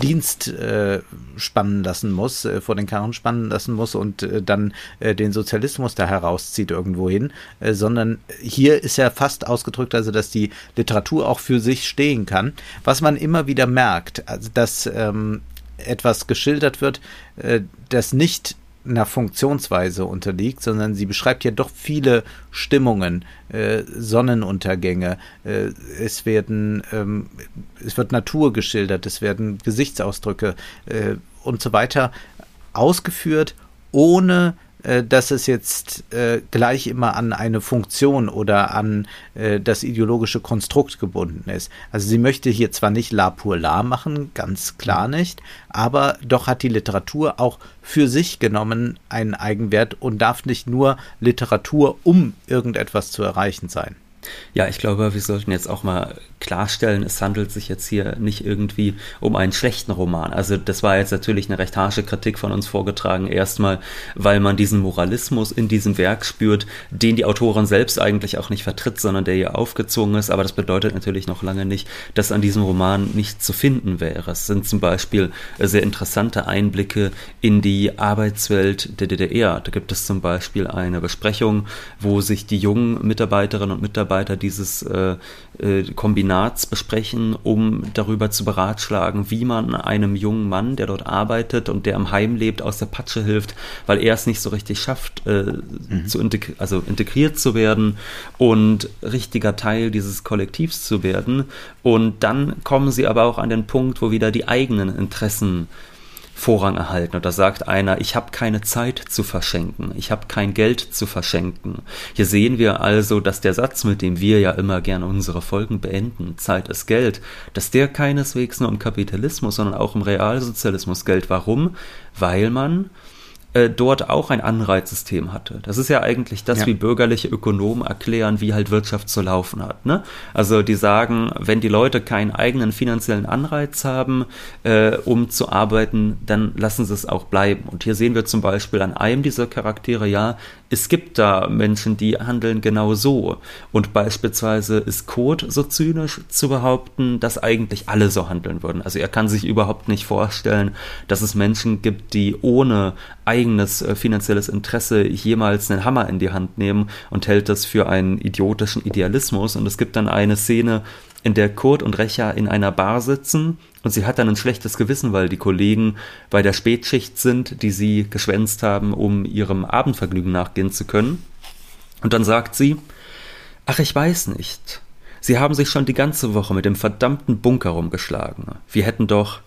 Dienst äh, spannen lassen muss, äh, vor den Karren spannen lassen muss und äh, dann äh, den Sozialismus da herauszieht irgendwo hin, äh, sondern hier ist ja fast ausgedrückt, also dass die Literatur auch für sich stehen kann. Was man immer wieder merkt, also dass ähm, etwas geschildert wird, äh, das nicht einer Funktionsweise unterliegt, sondern sie beschreibt ja doch viele Stimmungen, äh, Sonnenuntergänge, äh, es werden, ähm, es wird Natur geschildert, es werden Gesichtsausdrücke äh, und so weiter ausgeführt, ohne äh, dass es jetzt äh, gleich immer an eine Funktion oder an äh, das ideologische Konstrukt gebunden ist. Also sie möchte hier zwar nicht la pour la machen, ganz klar nicht, aber doch hat die Literatur auch für sich genommen einen Eigenwert und darf nicht nur Literatur, um irgendetwas zu erreichen sein. Ja, ich glaube, wir sollten jetzt auch mal klarstellen, es handelt sich jetzt hier nicht irgendwie um einen schlechten Roman. Also das war jetzt natürlich eine recht harsche Kritik von uns vorgetragen. Erstmal, weil man diesen Moralismus in diesem Werk spürt, den die Autorin selbst eigentlich auch nicht vertritt, sondern der ihr aufgezwungen ist. Aber das bedeutet natürlich noch lange nicht, dass an diesem Roman nichts zu finden wäre. Es sind zum Beispiel sehr interessante Einblicke in die Arbeitswelt der DDR. Da gibt es zum Beispiel eine Besprechung, wo sich die jungen Mitarbeiterinnen und Mitarbeiter dieses äh, äh, Kombinats besprechen, um darüber zu beratschlagen, wie man einem jungen Mann, der dort arbeitet und der am Heim lebt, aus der Patsche hilft, weil er es nicht so richtig schafft, äh, mhm. zu integ also integriert zu werden und richtiger Teil dieses Kollektivs zu werden. Und dann kommen sie aber auch an den Punkt, wo wieder die eigenen Interessen Vorrang erhalten. Und da sagt einer, ich habe keine Zeit zu verschenken, ich habe kein Geld zu verschenken. Hier sehen wir also, dass der Satz, mit dem wir ja immer gerne unsere Folgen beenden, Zeit ist Geld, dass der keineswegs nur im Kapitalismus, sondern auch im Realsozialismus gilt. Warum? Weil man äh, dort auch ein Anreizsystem hatte. Das ist ja eigentlich das, ja. wie bürgerliche Ökonomen erklären, wie halt Wirtschaft zu laufen hat. Ne? Also die sagen, wenn die Leute keinen eigenen finanziellen Anreiz haben, äh, um zu arbeiten, dann lassen sie es auch bleiben. Und hier sehen wir zum Beispiel an einem dieser Charaktere, ja, es gibt da Menschen, die handeln genau so. Und beispielsweise ist Kurt so zynisch zu behaupten, dass eigentlich alle so handeln würden. Also er kann sich überhaupt nicht vorstellen, dass es Menschen gibt, die ohne eigenes äh, finanzielles Interesse jemals einen Hammer in die Hand nehmen und hält das für einen idiotischen Idealismus. Und es gibt dann eine Szene, in der Kurt und Recha in einer Bar sitzen und sie hat dann ein schlechtes Gewissen, weil die Kollegen bei der Spätschicht sind, die sie geschwänzt haben, um ihrem Abendvergnügen nachgehen zu können. Und dann sagt sie, ach, ich weiß nicht. Sie haben sich schon die ganze Woche mit dem verdammten Bunker rumgeschlagen. Wir hätten doch,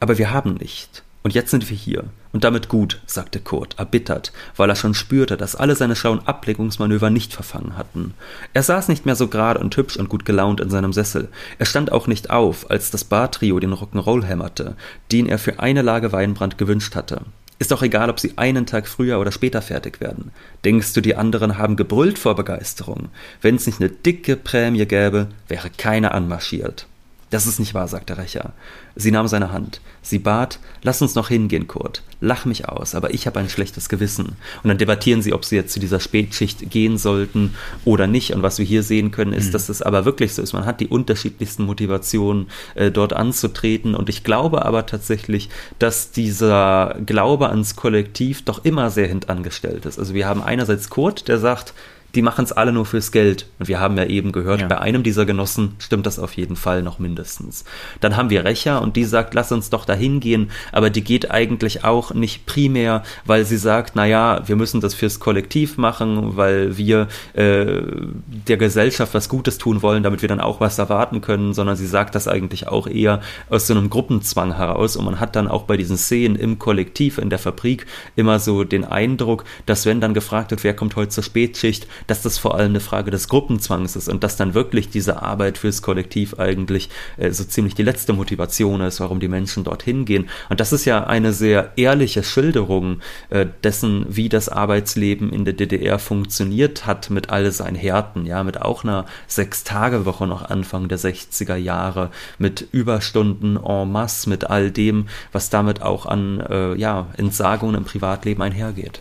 aber wir haben nicht. Und jetzt sind wir hier. Und damit gut, sagte Kurt, erbittert, weil er schon spürte, dass alle seine schlauen Ablenkungsmanöver nicht verfangen hatten. Er saß nicht mehr so gerade und hübsch und gut gelaunt in seinem Sessel. Er stand auch nicht auf, als das Bartrio den Rock'n'Roll hämmerte, den er für eine Lage Weinbrand gewünscht hatte. Ist doch egal, ob sie einen Tag früher oder später fertig werden. Denkst du, die anderen haben gebrüllt vor Begeisterung? Wenn's nicht eine dicke Prämie gäbe, wäre keiner anmarschiert. Das ist nicht wahr, sagte Recher. Sie nahm seine Hand. Sie bat, lass uns noch hingehen, Kurt. Lach mich aus, aber ich habe ein schlechtes Gewissen. Und dann debattieren sie, ob sie jetzt zu dieser Spätschicht gehen sollten oder nicht. Und was wir hier sehen können, ist, mhm. dass es aber wirklich so ist. Man hat die unterschiedlichsten Motivationen, äh, dort anzutreten. Und ich glaube aber tatsächlich, dass dieser Glaube ans Kollektiv doch immer sehr hintangestellt ist. Also wir haben einerseits Kurt, der sagt, die machen es alle nur fürs Geld. Und wir haben ja eben gehört, ja. bei einem dieser Genossen stimmt das auf jeden Fall noch mindestens. Dann haben wir Recher und die sagt, lass uns doch dahin gehen, aber die geht eigentlich auch nicht primär, weil sie sagt, naja, wir müssen das fürs Kollektiv machen, weil wir äh, der Gesellschaft was Gutes tun wollen, damit wir dann auch was erwarten können, sondern sie sagt das eigentlich auch eher aus so einem Gruppenzwang heraus. Und man hat dann auch bei diesen Szenen im Kollektiv, in der Fabrik, immer so den Eindruck, dass wenn dann gefragt wird, wer kommt heute zur Spätschicht, dass das vor allem eine Frage des Gruppenzwangs ist und dass dann wirklich diese Arbeit fürs Kollektiv eigentlich äh, so ziemlich die letzte Motivation ist, warum die Menschen dorthin gehen. Und das ist ja eine sehr ehrliche Schilderung äh, dessen, wie das Arbeitsleben in der DDR funktioniert hat mit all seinen Härten, ja, mit auch einer Sechs-Tage-Woche noch Anfang der 60er Jahre, mit Überstunden en masse, mit all dem, was damit auch an äh, ja, Entsagungen im Privatleben einhergeht.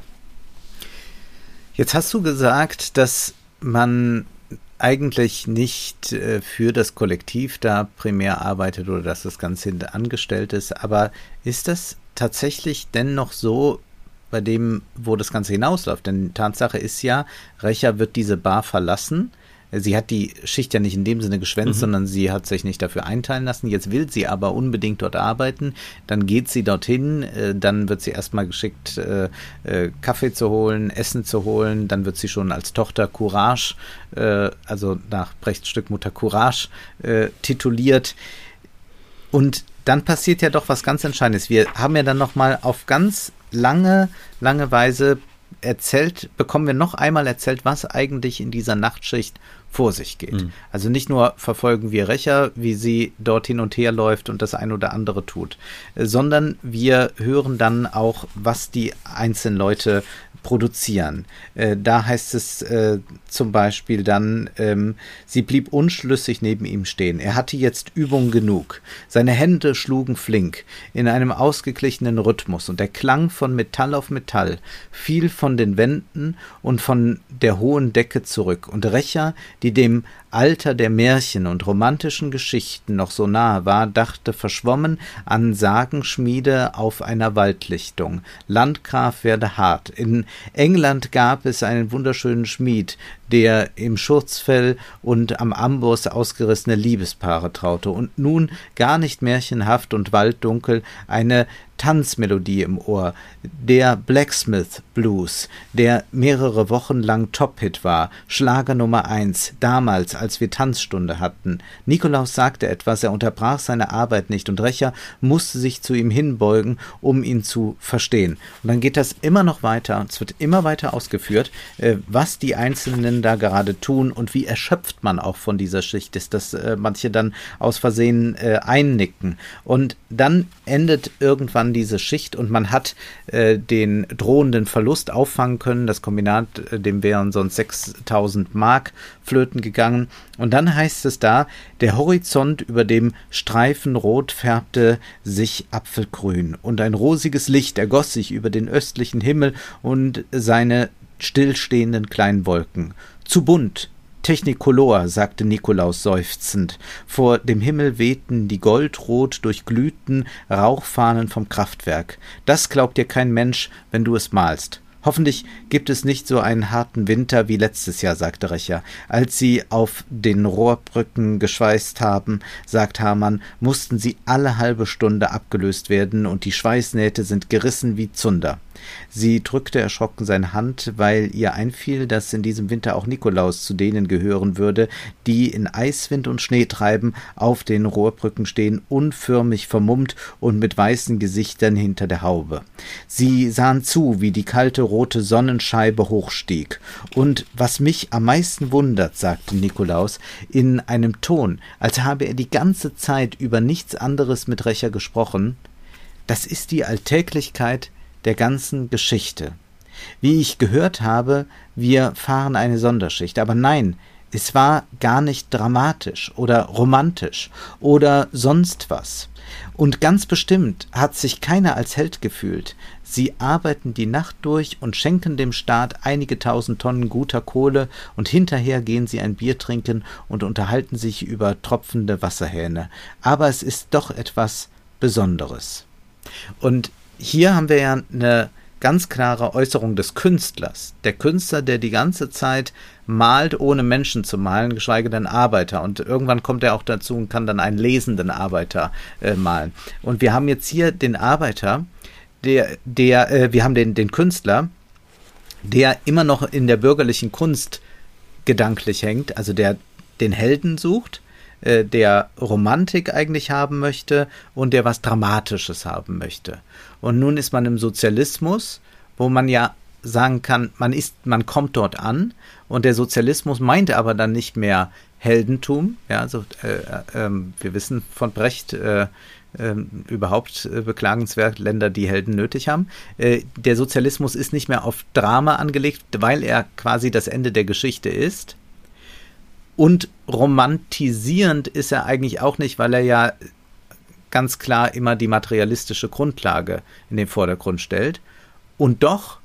Jetzt hast du gesagt, dass man eigentlich nicht äh, für das Kollektiv da primär arbeitet oder dass das Ganze angestellt ist, aber ist das tatsächlich denn noch so bei dem, wo das Ganze hinausläuft? Denn Tatsache ist ja, Recher wird diese Bar verlassen Sie hat die Schicht ja nicht in dem Sinne geschwänzt, mhm. sondern sie hat sich nicht dafür einteilen lassen. Jetzt will sie aber unbedingt dort arbeiten. Dann geht sie dorthin, äh, dann wird sie erstmal geschickt, äh, äh, Kaffee zu holen, Essen zu holen. Dann wird sie schon als Tochter Courage, also nach Brechts Stück Mutter Courage, tituliert. Und dann passiert ja doch was ganz Entscheidendes. Wir haben ja dann nochmal auf ganz lange, lange Weise erzählt, bekommen wir noch einmal erzählt, was eigentlich in dieser Nachtschicht vor sich geht. Mhm. Also nicht nur verfolgen wir Rächer, wie sie dort hin und her läuft und das ein oder andere tut, sondern wir hören dann auch, was die einzelnen Leute produzieren. Äh, da heißt es äh, zum Beispiel dann, ähm, sie blieb unschlüssig neben ihm stehen. Er hatte jetzt Übung genug. Seine Hände schlugen flink in einem ausgeglichenen Rhythmus und der Klang von Metall auf Metall fiel von den Wänden und von der hohen Decke zurück. Und Rächer, die dem Alter der Märchen und romantischen Geschichten noch so nahe war, dachte verschwommen an Sagenschmiede auf einer Waldlichtung. Landgraf werde hart. In England gab es einen wunderschönen Schmied, der im Schurzfell und am Amboss ausgerissene Liebespaare traute und nun gar nicht märchenhaft und walddunkel eine Tanzmelodie im Ohr, der Blacksmith Blues, der mehrere Wochen lang Top-Hit war, Schlager Nummer eins, damals, als wir Tanzstunde hatten. Nikolaus sagte etwas, er unterbrach seine Arbeit nicht und Recher musste sich zu ihm hinbeugen, um ihn zu verstehen. Und dann geht das immer noch weiter, es wird immer weiter ausgeführt, äh, was die Einzelnen da gerade tun und wie erschöpft man auch von dieser Schicht ist, dass äh, manche dann aus Versehen äh, einnicken. Und dann endet irgendwann diese Schicht und man hat äh, den drohenden Verlust auffangen können. Das Kombinat, äh, dem wären sonst 6000 Mark flöten gegangen. Und dann heißt es da, der Horizont über dem Streifen rot färbte sich apfelgrün und ein rosiges Licht ergoss sich über den östlichen Himmel und seine stillstehenden kleinen Wolken. Zu bunt, Technicolor, sagte Nikolaus seufzend. Vor dem Himmel wehten die goldrot durchglühten Rauchfahnen vom Kraftwerk. Das glaubt dir kein Mensch, wenn du es malst. Hoffentlich gibt es nicht so einen harten Winter wie letztes Jahr, sagte Recher. Als sie auf den Rohrbrücken geschweißt haben, sagt Hamann, mussten sie alle halbe Stunde abgelöst werden und die Schweißnähte sind gerissen wie Zunder. Sie drückte erschrocken seine Hand, weil ihr einfiel, dass in diesem Winter auch Nikolaus zu denen gehören würde, die in Eiswind und Schneetreiben auf den Rohrbrücken stehen, unförmig vermummt und mit weißen Gesichtern hinter der Haube. Sie sahen zu, wie die kalte rote Sonnenscheibe hochstieg. Und was mich am meisten wundert, sagte Nikolaus in einem Ton, als habe er die ganze Zeit über nichts anderes mit Recher gesprochen, das ist die Alltäglichkeit der ganzen Geschichte. Wie ich gehört habe, wir fahren eine Sonderschicht, aber nein, es war gar nicht dramatisch oder romantisch oder sonst was. Und ganz bestimmt hat sich keiner als Held gefühlt. Sie arbeiten die Nacht durch und schenken dem Staat einige tausend Tonnen guter Kohle und hinterher gehen sie ein Bier trinken und unterhalten sich über tropfende Wasserhähne. Aber es ist doch etwas Besonderes. Und hier haben wir ja eine ganz klare Äußerung des Künstlers. Der Künstler, der die ganze Zeit malt, ohne Menschen zu malen, geschweige denn Arbeiter. Und irgendwann kommt er auch dazu und kann dann einen lesenden Arbeiter äh, malen. Und wir haben jetzt hier den Arbeiter, der, der, äh, wir haben den, den Künstler, der immer noch in der bürgerlichen Kunst gedanklich hängt, also der den Helden sucht, äh, der Romantik eigentlich haben möchte und der was Dramatisches haben möchte. Und nun ist man im Sozialismus, wo man ja sagen kann, man ist, man kommt dort an und der Sozialismus meinte aber dann nicht mehr Heldentum. Ja, also äh, äh, ähm, wir wissen von Brecht äh, ähm, überhaupt äh, beklagenswert Länder, die Helden nötig haben. Äh, der Sozialismus ist nicht mehr auf Drama angelegt, weil er quasi das Ende der Geschichte ist, und romantisierend ist er eigentlich auch nicht, weil er ja ganz klar immer die materialistische Grundlage in den Vordergrund stellt. Und doch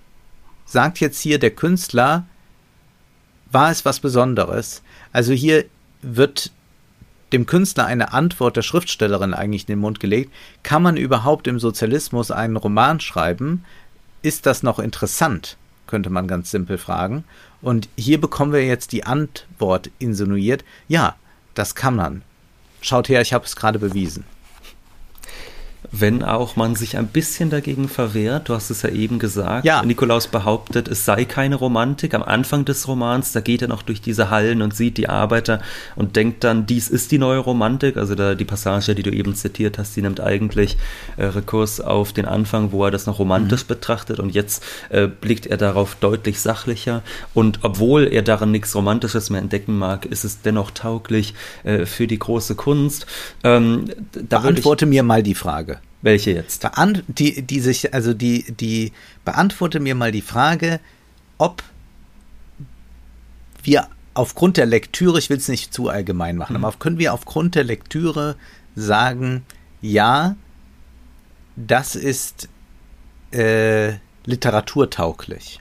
sagt jetzt hier der Künstler, war es was Besonderes. Also hier wird dem Künstler eine Antwort der Schriftstellerin eigentlich in den Mund gelegt. Kann man überhaupt im Sozialismus einen Roman schreiben? Ist das noch interessant? Könnte man ganz simpel fragen. Und hier bekommen wir jetzt die Antwort insinuiert. Ja, das kann man. Schaut her, ich habe es gerade bewiesen wenn auch man sich ein bisschen dagegen verwehrt. Du hast es ja eben gesagt. Ja. Nikolaus behauptet, es sei keine Romantik. Am Anfang des Romans, da geht er noch durch diese Hallen und sieht die Arbeiter und denkt dann, dies ist die neue Romantik. Also da die Passage, die du eben zitiert hast, die nimmt eigentlich äh, Rekurs auf den Anfang, wo er das noch romantisch mhm. betrachtet und jetzt äh, blickt er darauf deutlich sachlicher. Und obwohl er darin nichts Romantisches mehr entdecken mag, ist es dennoch tauglich äh, für die große Kunst. Ähm, Beantworte mir mal die Frage. Welche jetzt? Beant die, die sich, also die, die, beantworte mir mal die Frage, ob wir aufgrund der Lektüre, ich will es nicht zu allgemein machen, mhm. aber können wir aufgrund der Lektüre sagen, ja, das ist äh, literaturtauglich.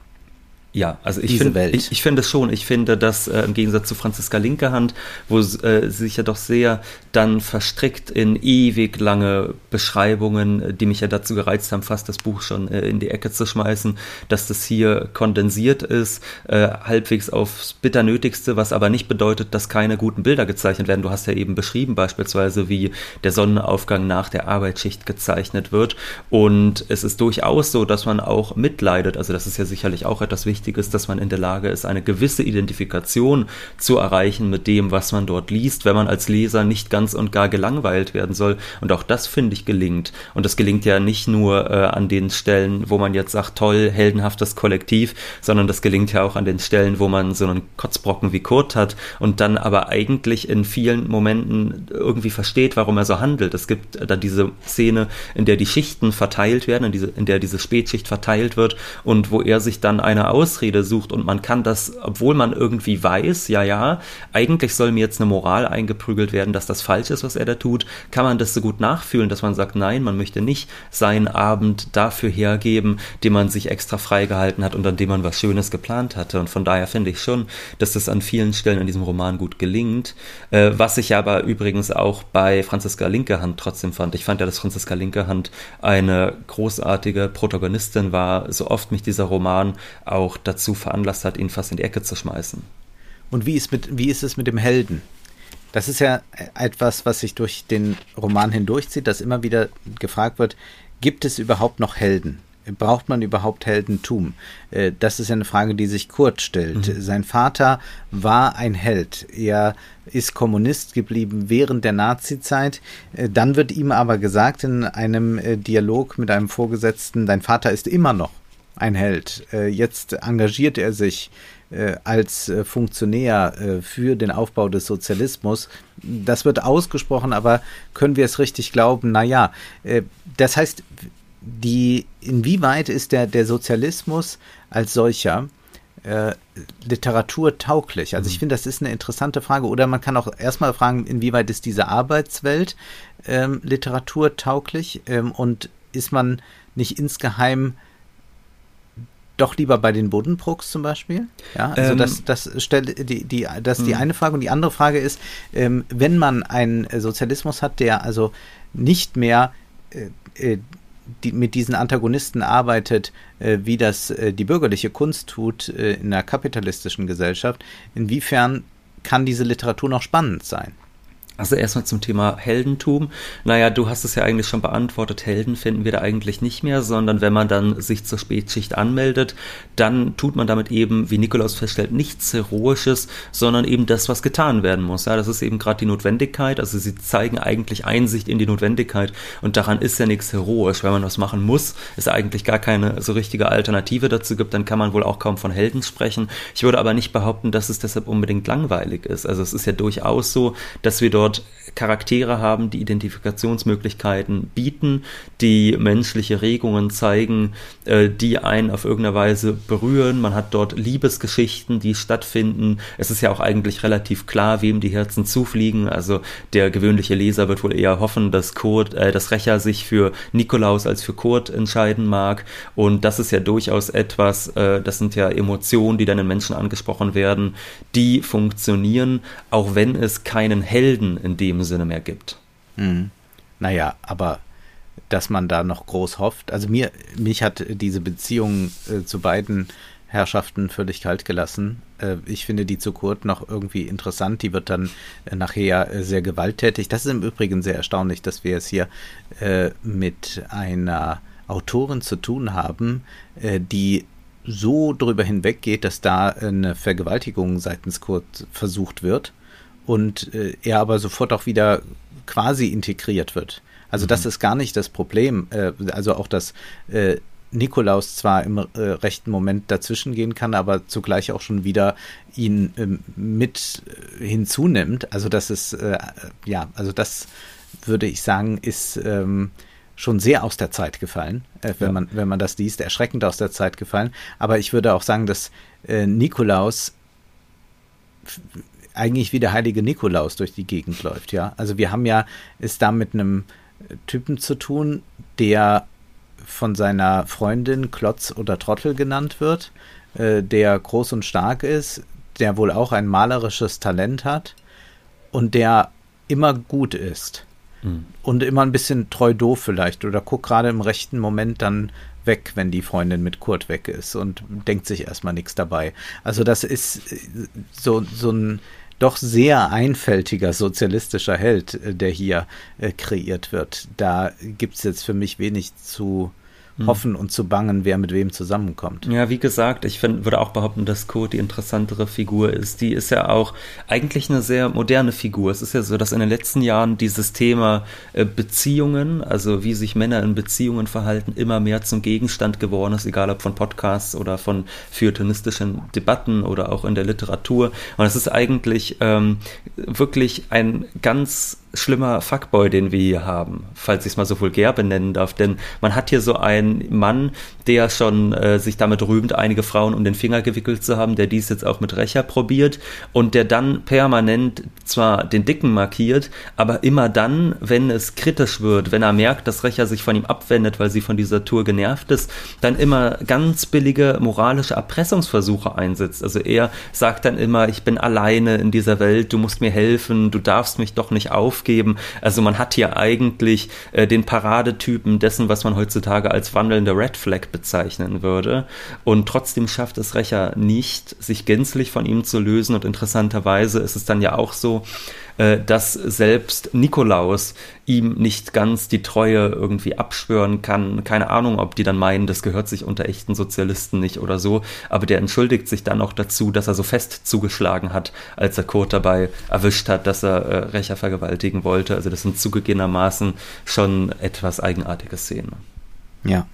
Ja, also ich finde ich, ich finde es schon. Ich finde, dass äh, im Gegensatz zu Franziska Linkehand, wo äh, sie sich ja doch sehr dann verstrickt in ewig lange Beschreibungen, die mich ja dazu gereizt haben, fast das Buch schon äh, in die Ecke zu schmeißen, dass das hier kondensiert ist, äh, halbwegs aufs Bitternötigste, was aber nicht bedeutet, dass keine guten Bilder gezeichnet werden. Du hast ja eben beschrieben, beispielsweise, wie der Sonnenaufgang nach der Arbeitsschicht gezeichnet wird. Und es ist durchaus so, dass man auch mitleidet. Also das ist ja sicherlich auch etwas Wichtiges wichtig ist, dass man in der Lage ist, eine gewisse Identifikation zu erreichen mit dem, was man dort liest, wenn man als Leser nicht ganz und gar gelangweilt werden soll. Und auch das, finde ich, gelingt. Und das gelingt ja nicht nur äh, an den Stellen, wo man jetzt sagt, toll, heldenhaftes Kollektiv, sondern das gelingt ja auch an den Stellen, wo man so einen Kotzbrocken wie Kurt hat und dann aber eigentlich in vielen Momenten irgendwie versteht, warum er so handelt. Es gibt da diese Szene, in der die Schichten verteilt werden, in, diese, in der diese Spätschicht verteilt wird und wo er sich dann eine aus Ausrede sucht und man kann das, obwohl man irgendwie weiß, ja, ja, eigentlich soll mir jetzt eine Moral eingeprügelt werden, dass das falsch ist, was er da tut, kann man das so gut nachfühlen, dass man sagt, nein, man möchte nicht seinen Abend dafür hergeben, den man sich extra freigehalten hat und an dem man was Schönes geplant hatte. Und von daher finde ich schon, dass das an vielen Stellen in diesem Roman gut gelingt. Äh, was ich aber übrigens auch bei Franziska Linkehand trotzdem fand. Ich fand ja, dass Franziska Linkehand eine großartige Protagonistin war, so oft mich dieser Roman auch dazu veranlasst hat, ihn fast in die Ecke zu schmeißen. Und wie ist, mit, wie ist es mit dem Helden? Das ist ja etwas, was sich durch den Roman hindurchzieht, dass immer wieder gefragt wird, gibt es überhaupt noch Helden? Braucht man überhaupt Heldentum? Äh, das ist ja eine Frage, die sich Kurt stellt. Mhm. Sein Vater war ein Held. Er ist Kommunist geblieben während der Nazizeit. Äh, dann wird ihm aber gesagt in einem äh, Dialog mit einem Vorgesetzten, dein Vater ist immer noch ein Held. Äh, jetzt engagiert er sich äh, als äh, Funktionär für den Aufbau des Sozialismus. Das wird ausgesprochen, aber können wir es richtig glauben? Naja, das heißt, die, inwieweit ist der, der Sozialismus als solcher äh, Literatur tauglich? Also ich mhm. finde, das ist eine interessante Frage. Oder man kann auch erstmal fragen, inwieweit ist diese Arbeitswelt ähm, Literatur tauglich ähm, und ist man nicht insgeheim doch lieber bei den Buddenbrooks zum Beispiel? Ja, also ähm, das, das stellt die, die, das ist die hm. eine Frage. Und die andere Frage ist, ähm, wenn man einen Sozialismus hat, der also nicht mehr äh, äh, die, mit diesen Antagonisten arbeitet, äh, wie das äh, die bürgerliche Kunst tut äh, in einer kapitalistischen Gesellschaft, inwiefern kann diese Literatur noch spannend sein? Also erstmal zum Thema Heldentum. Naja, du hast es ja eigentlich schon beantwortet. Helden finden wir da eigentlich nicht mehr, sondern wenn man dann sich zur Spätschicht anmeldet, dann tut man damit eben, wie Nikolaus feststellt, nichts Heroisches, sondern eben das, was getan werden muss. Ja, das ist eben gerade die Notwendigkeit. Also sie zeigen eigentlich Einsicht in die Notwendigkeit und daran ist ja nichts heroisch. Wenn man was machen muss, es eigentlich gar keine so richtige Alternative dazu gibt, dann kann man wohl auch kaum von Helden sprechen. Ich würde aber nicht behaupten, dass es deshalb unbedingt langweilig ist. Also es ist ja durchaus so, dass wir dort dort Charaktere haben, die Identifikationsmöglichkeiten bieten, die menschliche Regungen zeigen, äh, die einen auf irgendeine Weise berühren. Man hat dort Liebesgeschichten, die stattfinden. Es ist ja auch eigentlich relativ klar, wem die Herzen zufliegen. Also der gewöhnliche Leser wird wohl eher hoffen, dass Kurt, äh, dass Recher sich für Nikolaus als für Kurt entscheiden mag. Und das ist ja durchaus etwas, äh, das sind ja Emotionen, die dann in Menschen angesprochen werden, die funktionieren, auch wenn es keinen Helden in dem Sinne mehr gibt. Hm. Naja, aber dass man da noch groß hofft. Also mir, mich hat diese Beziehung äh, zu beiden Herrschaften völlig kalt gelassen. Äh, ich finde die zu Kurt noch irgendwie interessant. Die wird dann äh, nachher äh, sehr gewalttätig. Das ist im Übrigen sehr erstaunlich, dass wir es hier äh, mit einer Autorin zu tun haben, äh, die so drüber hinweggeht, dass da eine Vergewaltigung seitens Kurt versucht wird und äh, er aber sofort auch wieder quasi integriert wird. Also mhm. das ist gar nicht das Problem. Äh, also auch, dass äh, Nikolaus zwar im äh, rechten Moment dazwischen gehen kann, aber zugleich auch schon wieder ihn ähm, mit äh, hinzunimmt. Also das ist, äh, ja, also das würde ich sagen, ist ähm, schon sehr aus der Zeit gefallen, äh, wenn, ja. man, wenn man das liest, erschreckend aus der Zeit gefallen. Aber ich würde auch sagen, dass äh, Nikolaus eigentlich wie der heilige Nikolaus durch die Gegend läuft, ja. Also wir haben ja es da mit einem Typen zu tun, der von seiner Freundin Klotz oder Trottel genannt wird, äh, der groß und stark ist, der wohl auch ein malerisches Talent hat und der immer gut ist. Mhm. Und immer ein bisschen treu doof vielleicht oder guckt gerade im rechten Moment dann weg, wenn die Freundin mit Kurt weg ist und denkt sich erstmal nichts dabei. Also das ist äh, so, so ein doch sehr einfältiger sozialistischer Held, äh, der hier äh, kreiert wird. Da gibt es jetzt für mich wenig zu hm. hoffen und zu bangen, wer mit wem zusammenkommt. Ja, wie gesagt, ich find, würde auch behaupten, dass Kurt die interessantere Figur ist. Die ist ja auch eigentlich eine sehr moderne Figur. Es ist ja so, dass in den letzten Jahren dieses Thema äh, Beziehungen, also wie sich Männer in Beziehungen verhalten, immer mehr zum Gegenstand geworden ist, egal ob von Podcasts oder von feuilletonistischen Debatten oder auch in der Literatur. Und es ist eigentlich ähm, wirklich ein ganz schlimmer Fuckboy, den wir hier haben, falls ich es mal so vulgär benennen darf. Denn man hat hier so einen Mann, der schon äh, sich damit rühmt, einige Frauen um den Finger gewickelt zu haben, der dies jetzt auch mit Recher probiert und der dann permanent zwar den Dicken markiert, aber immer dann, wenn es kritisch wird, wenn er merkt, dass Recher sich von ihm abwendet, weil sie von dieser Tour genervt ist, dann immer ganz billige moralische Erpressungsversuche einsetzt. Also er sagt dann immer, ich bin alleine in dieser Welt, du musst mir helfen, du darfst mich doch nicht aufgeben. Also man hat hier eigentlich äh, den Paradetypen dessen, was man heutzutage als wandelnde Red Flag bezeichnen würde. Und trotzdem schafft es Recher nicht, sich gänzlich von ihm zu lösen. Und interessanterweise ist es dann ja auch so, äh, dass selbst Nikolaus ihm nicht ganz die Treue irgendwie abschwören kann. Keine Ahnung, ob die dann meinen, das gehört sich unter echten Sozialisten nicht oder so. Aber der entschuldigt sich dann auch dazu, dass er so fest zugeschlagen hat, als er Kurt dabei erwischt hat, dass er äh, Rächer vergewaltigen wollte. Also das sind zugegebenermaßen schon etwas eigenartige Szenen. Ja.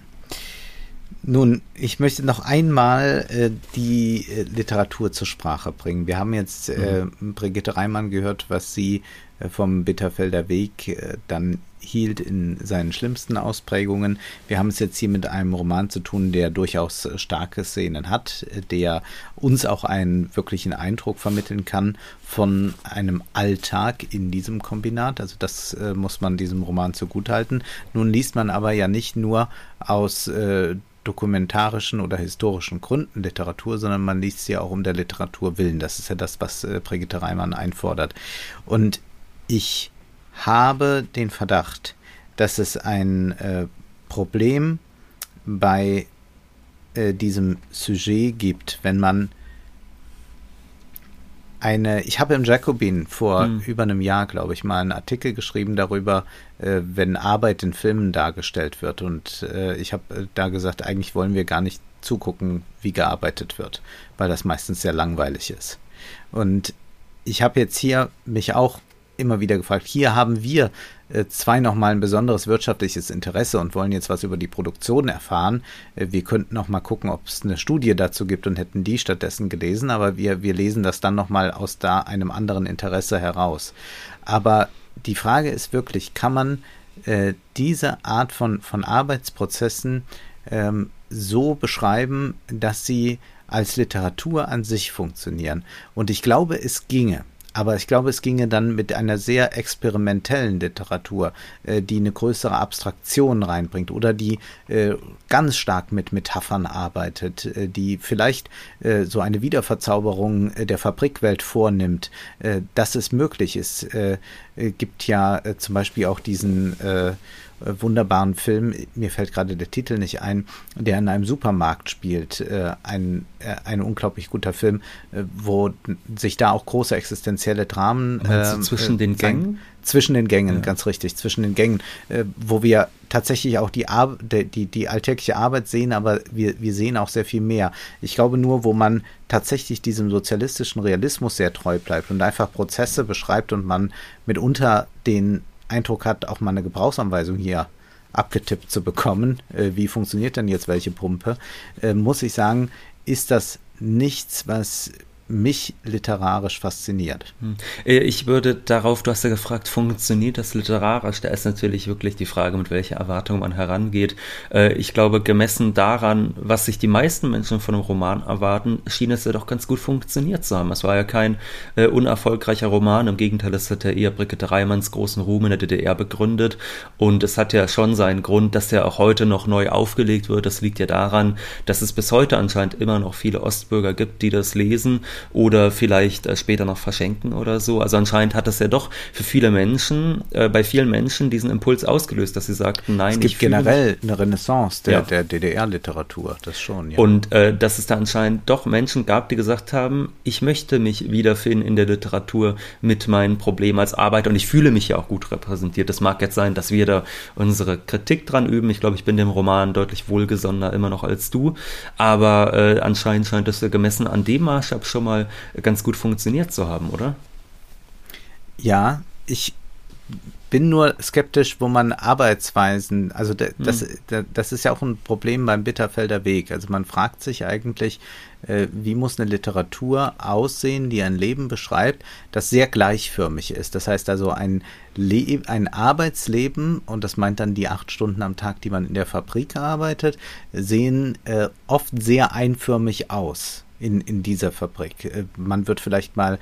Nun, ich möchte noch einmal äh, die äh, Literatur zur Sprache bringen. Wir haben jetzt äh, mhm. Brigitte Reimann gehört, was sie äh, vom Bitterfelder Weg äh, dann hielt in seinen schlimmsten Ausprägungen. Wir haben es jetzt hier mit einem Roman zu tun, der durchaus starke Szenen hat, der uns auch einen wirklichen Eindruck vermitteln kann von einem Alltag in diesem Kombinat. Also das äh, muss man diesem Roman zugutehalten. Nun liest man aber ja nicht nur aus äh, dokumentarischen oder historischen Gründen Literatur, sondern man liest sie auch um der Literatur willen. Das ist ja das, was äh, Brigitte Reimann einfordert. Und ich habe den Verdacht, dass es ein äh, Problem bei äh, diesem Sujet gibt, wenn man eine, ich habe im Jacobin vor hm. über einem Jahr, glaube ich, mal einen Artikel geschrieben darüber, äh, wenn Arbeit in Filmen dargestellt wird. Und äh, ich habe äh, da gesagt, eigentlich wollen wir gar nicht zugucken, wie gearbeitet wird, weil das meistens sehr langweilig ist. Und ich habe jetzt hier mich auch immer wieder gefragt, hier haben wir äh, zwei nochmal ein besonderes wirtschaftliches Interesse und wollen jetzt was über die Produktion erfahren. Äh, wir könnten noch mal gucken, ob es eine Studie dazu gibt und hätten die stattdessen gelesen, aber wir, wir lesen das dann nochmal aus da einem anderen Interesse heraus. Aber die Frage ist wirklich, kann man äh, diese Art von, von Arbeitsprozessen ähm, so beschreiben, dass sie als Literatur an sich funktionieren? Und ich glaube, es ginge. Aber ich glaube, es ginge dann mit einer sehr experimentellen Literatur, äh, die eine größere Abstraktion reinbringt oder die äh, ganz stark mit Metaphern arbeitet, äh, die vielleicht äh, so eine Wiederverzauberung äh, der Fabrikwelt vornimmt, äh, dass es möglich ist. gibt ja zum Beispiel auch diesen wunderbaren Film, mir fällt gerade der Titel nicht ein, der in einem Supermarkt spielt. Äh, ein, äh, ein unglaublich guter Film, äh, wo sich da auch große existenzielle Dramen äh, zwischen den Gängen? Zwischen den Gängen, ja. ganz richtig, zwischen den Gängen, äh, wo wir tatsächlich auch die, Ar die, die alltägliche Arbeit sehen, aber wir, wir sehen auch sehr viel mehr. Ich glaube nur, wo man tatsächlich diesem sozialistischen Realismus sehr treu bleibt und einfach Prozesse beschreibt und man mitunter den Eindruck hat, auch mal eine Gebrauchsanweisung hier abgetippt zu bekommen, äh, wie funktioniert denn jetzt welche Pumpe, äh, muss ich sagen, ist das nichts, was mich literarisch fasziniert. Hm. Äh, ich würde darauf, du hast ja gefragt, funktioniert das literarisch? Da ist natürlich wirklich die Frage, mit welcher Erwartung man herangeht. Äh, ich glaube, gemessen daran, was sich die meisten Menschen von einem Roman erwarten, schien es ja doch ganz gut funktioniert zu haben. Es war ja kein äh, unerfolgreicher Roman, im Gegenteil, es hat ja eher Brigitte Reimanns großen Ruhm in der DDR begründet und es hat ja schon seinen Grund, dass er auch heute noch neu aufgelegt wird. Das liegt ja daran, dass es bis heute anscheinend immer noch viele Ostbürger gibt, die das lesen oder vielleicht äh, später noch verschenken oder so. Also anscheinend hat das ja doch für viele Menschen, äh, bei vielen Menschen diesen Impuls ausgelöst, dass sie sagten, nein, es gibt generell eine Renaissance der, ja. der DDR-Literatur, das schon. Ja. Und äh, dass es da anscheinend doch Menschen gab, die gesagt haben, ich möchte mich wiederfinden in der Literatur mit meinen Problemen als Arbeiter und ich fühle mich ja auch gut repräsentiert. Das mag jetzt sein, dass wir da unsere Kritik dran üben. Ich glaube, ich bin dem Roman deutlich wohlgesonnener immer noch als du, aber äh, anscheinend scheint es gemessen an dem Maßstab schon mal mal ganz gut funktioniert zu haben, oder? Ja, ich bin nur skeptisch, wo man Arbeitsweisen, also das, hm. das ist ja auch ein Problem beim Bitterfelder Weg. Also man fragt sich eigentlich, äh, wie muss eine Literatur aussehen, die ein Leben beschreibt, das sehr gleichförmig ist. Das heißt also ein, Le ein Arbeitsleben, und das meint dann die acht Stunden am Tag, die man in der Fabrik arbeitet, sehen äh, oft sehr einförmig aus in, in dieser Fabrik. Äh, man wird vielleicht mal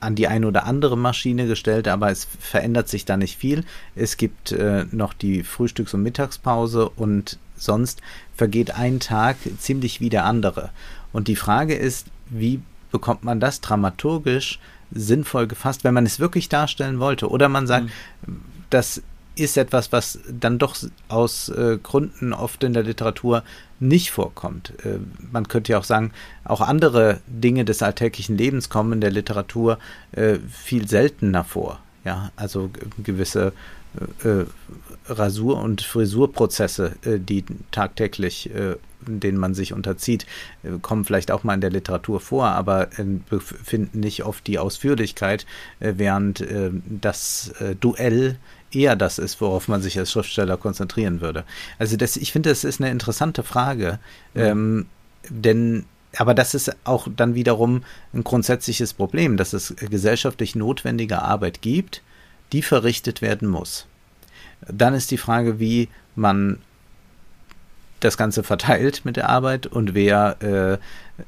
an die eine oder andere Maschine gestellt, aber es verändert sich da nicht viel. Es gibt äh, noch die Frühstücks- und Mittagspause und sonst vergeht ein Tag ziemlich wie der andere. Und die Frage ist, wie bekommt man das dramaturgisch sinnvoll gefasst, wenn man es wirklich darstellen wollte? Oder man sagt, mhm. das ist etwas, was dann doch aus äh, Gründen oft in der Literatur nicht vorkommt. Äh, man könnte ja auch sagen, auch andere Dinge des alltäglichen Lebens kommen in der Literatur äh, viel seltener vor. Ja, also gewisse äh, äh, Rasur- und Frisurprozesse, äh, die tagtäglich denen man sich unterzieht, kommen vielleicht auch mal in der Literatur vor, aber befinden nicht oft die Ausführlichkeit, während das Duell eher das ist, worauf man sich als Schriftsteller konzentrieren würde. Also das, ich finde, das ist eine interessante Frage, mhm. ähm, denn aber das ist auch dann wiederum ein grundsätzliches Problem, dass es gesellschaftlich notwendige Arbeit gibt, die verrichtet werden muss. Dann ist die Frage, wie man das Ganze verteilt mit der Arbeit und wer äh,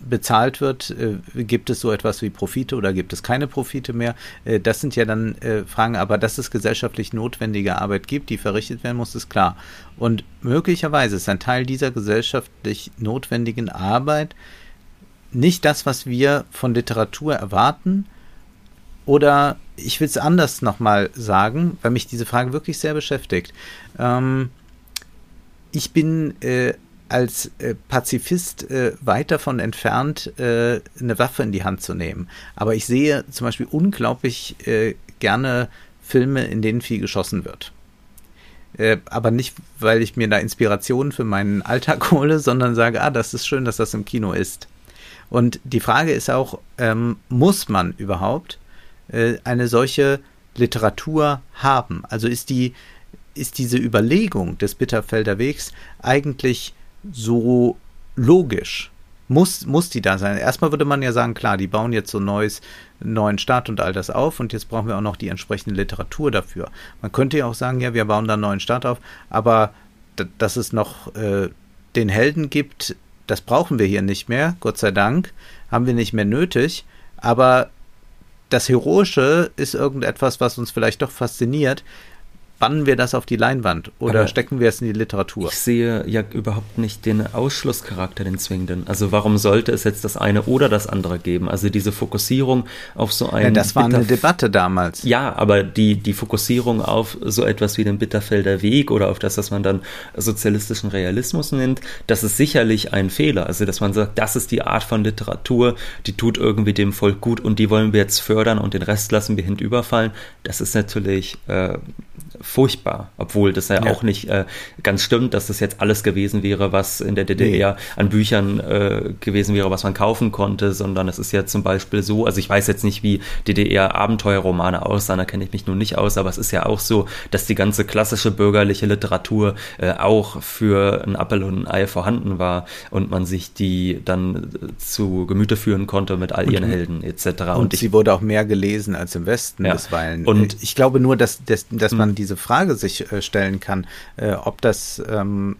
bezahlt wird, äh, gibt es so etwas wie Profite oder gibt es keine Profite mehr? Äh, das sind ja dann äh, Fragen, aber dass es gesellschaftlich notwendige Arbeit gibt, die verrichtet werden muss, ist klar. Und möglicherweise ist ein Teil dieser gesellschaftlich notwendigen Arbeit nicht das, was wir von Literatur erwarten, oder ich will es anders nochmal sagen, weil mich diese Frage wirklich sehr beschäftigt. Ähm, ich bin äh, als äh, Pazifist äh, weit davon entfernt, äh, eine Waffe in die Hand zu nehmen. Aber ich sehe zum Beispiel unglaublich äh, gerne Filme, in denen viel geschossen wird. Äh, aber nicht, weil ich mir da Inspirationen für meinen Alltag hole, sondern sage, ah, das ist schön, dass das im Kino ist. Und die Frage ist auch, ähm, muss man überhaupt äh, eine solche Literatur haben? Also ist die, ist diese Überlegung des Bitterfelder Wegs eigentlich so logisch? Muss, muss die da sein? Erstmal würde man ja sagen, klar, die bauen jetzt so ein neues, neuen Staat und all das auf und jetzt brauchen wir auch noch die entsprechende Literatur dafür. Man könnte ja auch sagen, ja, wir bauen da einen neuen Staat auf, aber dass es noch äh, den Helden gibt, das brauchen wir hier nicht mehr, Gott sei Dank, haben wir nicht mehr nötig, aber das Heroische ist irgendetwas, was uns vielleicht doch fasziniert, bannen wir das auf die Leinwand oder Aber stecken wir es in die Literatur? Ich sehe ja überhaupt nicht den Ausschlusscharakter, den zwingenden. Also warum sollte es jetzt das eine oder das andere geben? Also diese Fokussierung auf so ein. Ja, das war eine Debatte damals. Ja, aber die, die Fokussierung auf so etwas wie den Bitterfelder Weg oder auf das, was man dann sozialistischen Realismus nennt, das ist sicherlich ein Fehler. Also dass man sagt, das ist die Art von Literatur, die tut irgendwie dem Volk gut und die wollen wir jetzt fördern und den Rest lassen wir hinüberfallen. Das ist natürlich äh, furchtbar, obwohl das ja, ja. auch nicht äh, ganz stimmt, dass das jetzt alles gewesen wäre, was in der DDR nee. an Büchern äh, gewesen wäre, was man kaufen konnte, sondern es ist ja zum Beispiel so, also ich weiß jetzt nicht, wie DDR-Abenteuerromane aussahen, da kenne ich mich nun nicht aus, aber es ist ja auch so, dass die ganze klassische bürgerliche Literatur äh, auch für ein Appel und ein Ei vorhanden war und man sich die dann äh, zu Gemüte führen konnte mit all ihren und, Helden etc. Und, und ich, sie wurde auch mehr gelesen als im Westen ja. bisweilen. Und ich glaube nur, dass, dass, dass man diese Frage sich äh, stellen kann, äh, ob das ähm,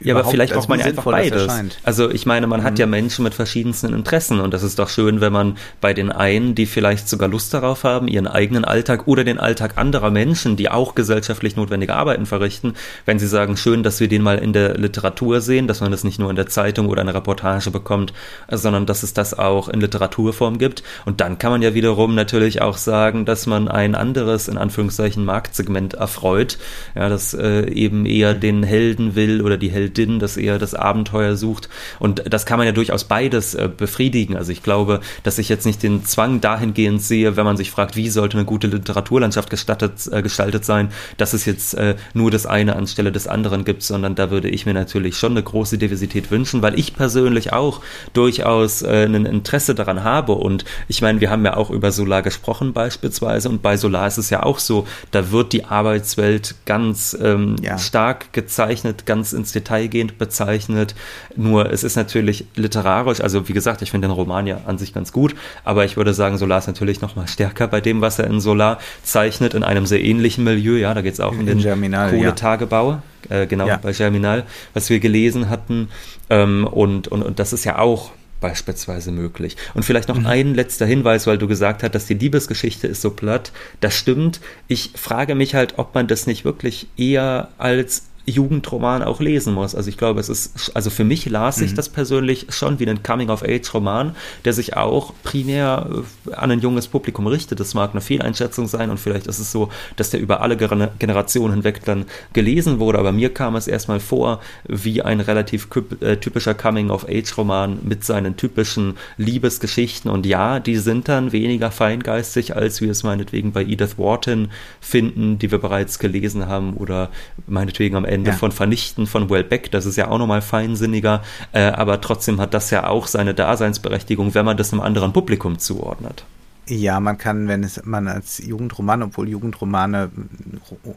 ja, aber vielleicht braucht man ja einfach beides. Also ich meine, man mhm. hat ja Menschen mit verschiedensten Interessen und das ist doch schön, wenn man bei den einen, die vielleicht sogar Lust darauf haben, ihren eigenen Alltag oder den Alltag anderer Menschen, die auch gesellschaftlich notwendige Arbeiten verrichten, wenn sie sagen, schön, dass wir den mal in der Literatur sehen, dass man das nicht nur in der Zeitung oder einer Reportage bekommt, sondern dass es das auch in Literaturform gibt. Und dann kann man ja wiederum natürlich auch sagen, dass man ein anderes, in Anführungszeichen, Marktsegment erfreut, ja, das äh, eben eher den Helden will oder die Heldin, das eher das Abenteuer sucht. Und das kann man ja durchaus beides äh, befriedigen. Also ich glaube, dass ich jetzt nicht den Zwang dahingehend sehe, wenn man sich fragt, wie sollte eine gute Literaturlandschaft gestattet, äh, gestaltet sein, dass es jetzt äh, nur das eine anstelle des anderen gibt, sondern da würde ich mir natürlich schon eine große Diversität wünschen, weil ich persönlich auch durchaus ein Interesse daran habe. Und ich meine, wir haben ja auch über Solar gesprochen beispielsweise und bei Solar ist es ja auch so, da wird die Arbeitswelt ganz ähm, ja. stark gezeichnet, ganz ins detailgehend bezeichnet. Nur es ist natürlich literarisch, also wie gesagt, ich finde den Roman ja an sich ganz gut, aber ich würde sagen, Solar ist natürlich noch mal stärker bei dem, was er in Solar zeichnet, in einem sehr ähnlichen Milieu. Ja, da geht es auch um den Kohletagebau. Ja. Äh, genau, ja. bei Germinal, was wir gelesen hatten. Ähm, und, und, und das ist ja auch beispielsweise möglich. Und vielleicht noch mhm. ein letzter Hinweis, weil du gesagt hast, dass die Liebesgeschichte ist so platt. Das stimmt. Ich frage mich halt, ob man das nicht wirklich eher als Jugendroman auch lesen muss. Also ich glaube, es ist, also für mich las mhm. das persönlich schon wie ein Coming-of-Age-Roman, der sich auch primär äh, an ein junges Publikum richtet. Das mag eine Fehleinschätzung sein und vielleicht ist es so, dass der über alle Generationen hinweg dann gelesen wurde, aber mir kam es erstmal vor wie ein relativ äh, typischer Coming-of-Age-Roman mit seinen typischen Liebesgeschichten und ja, die sind dann weniger feingeistig, als wir es meinetwegen bei Edith Wharton finden, die wir bereits gelesen haben oder meinetwegen am Ende ja. von Vernichten von Wellbeck, das ist ja auch nochmal feinsinniger, äh, aber trotzdem hat das ja auch seine Daseinsberechtigung, wenn man das einem anderen Publikum zuordnet. Ja, man kann, wenn es man als Jugendroman, obwohl Jugendromane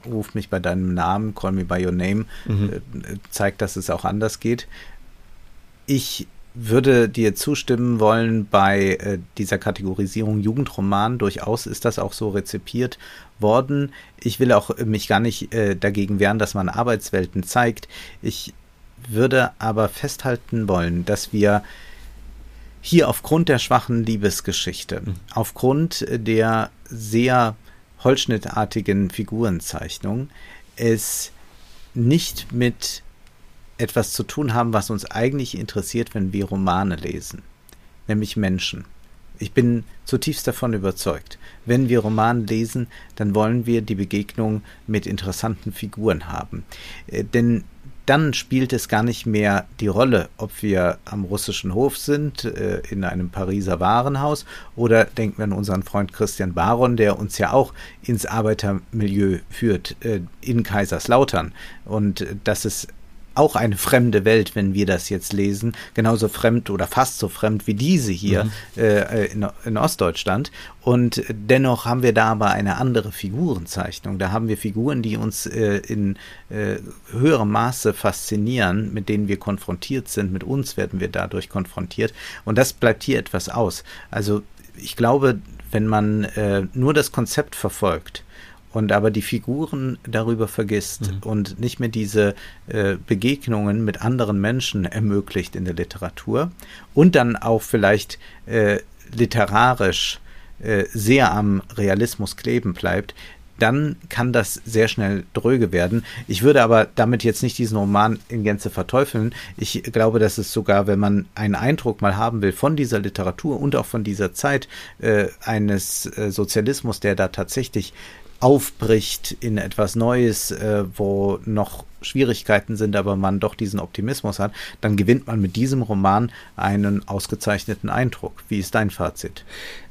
ruft mich bei deinem Namen, Call Me by Your Name, mhm. äh, zeigt, dass es auch anders geht. Ich würde dir zustimmen wollen bei äh, dieser Kategorisierung Jugendroman. Durchaus ist das auch so rezipiert worden. Ich will auch mich gar nicht äh, dagegen wehren, dass man Arbeitswelten zeigt. Ich würde aber festhalten wollen, dass wir hier aufgrund der schwachen Liebesgeschichte, mhm. aufgrund der sehr holzschnittartigen Figurenzeichnung, es nicht mit etwas zu tun haben, was uns eigentlich interessiert, wenn wir Romane lesen, nämlich Menschen. Ich bin zutiefst davon überzeugt. Wenn wir Romane lesen, dann wollen wir die Begegnung mit interessanten Figuren haben. Äh, denn dann spielt es gar nicht mehr die Rolle, ob wir am russischen Hof sind, äh, in einem Pariser Warenhaus oder denken wir an unseren Freund Christian Baron, der uns ja auch ins Arbeitermilieu führt, äh, in Kaiserslautern. Und das ist auch eine fremde Welt, wenn wir das jetzt lesen, genauso fremd oder fast so fremd wie diese hier mhm. äh, in, in, Ostdeutschland. Und dennoch haben wir da aber eine andere Figurenzeichnung. Da haben wir Figuren, die uns äh, in äh, höherem Maße faszinieren, mit denen wir konfrontiert sind. Mit uns werden wir dadurch konfrontiert. Und das bleibt hier etwas aus. Also ich glaube, wenn man äh, nur das Konzept verfolgt, und aber die Figuren darüber vergisst mhm. und nicht mehr diese äh, Begegnungen mit anderen Menschen ermöglicht in der Literatur und dann auch vielleicht äh, literarisch äh, sehr am Realismus kleben bleibt, dann kann das sehr schnell dröge werden. Ich würde aber damit jetzt nicht diesen Roman in Gänze verteufeln. Ich glaube, dass es sogar, wenn man einen Eindruck mal haben will von dieser Literatur und auch von dieser Zeit äh, eines äh, Sozialismus, der da tatsächlich aufbricht in etwas Neues, äh, wo noch Schwierigkeiten sind, aber man doch diesen Optimismus hat, dann gewinnt man mit diesem Roman einen ausgezeichneten Eindruck. Wie ist dein Fazit?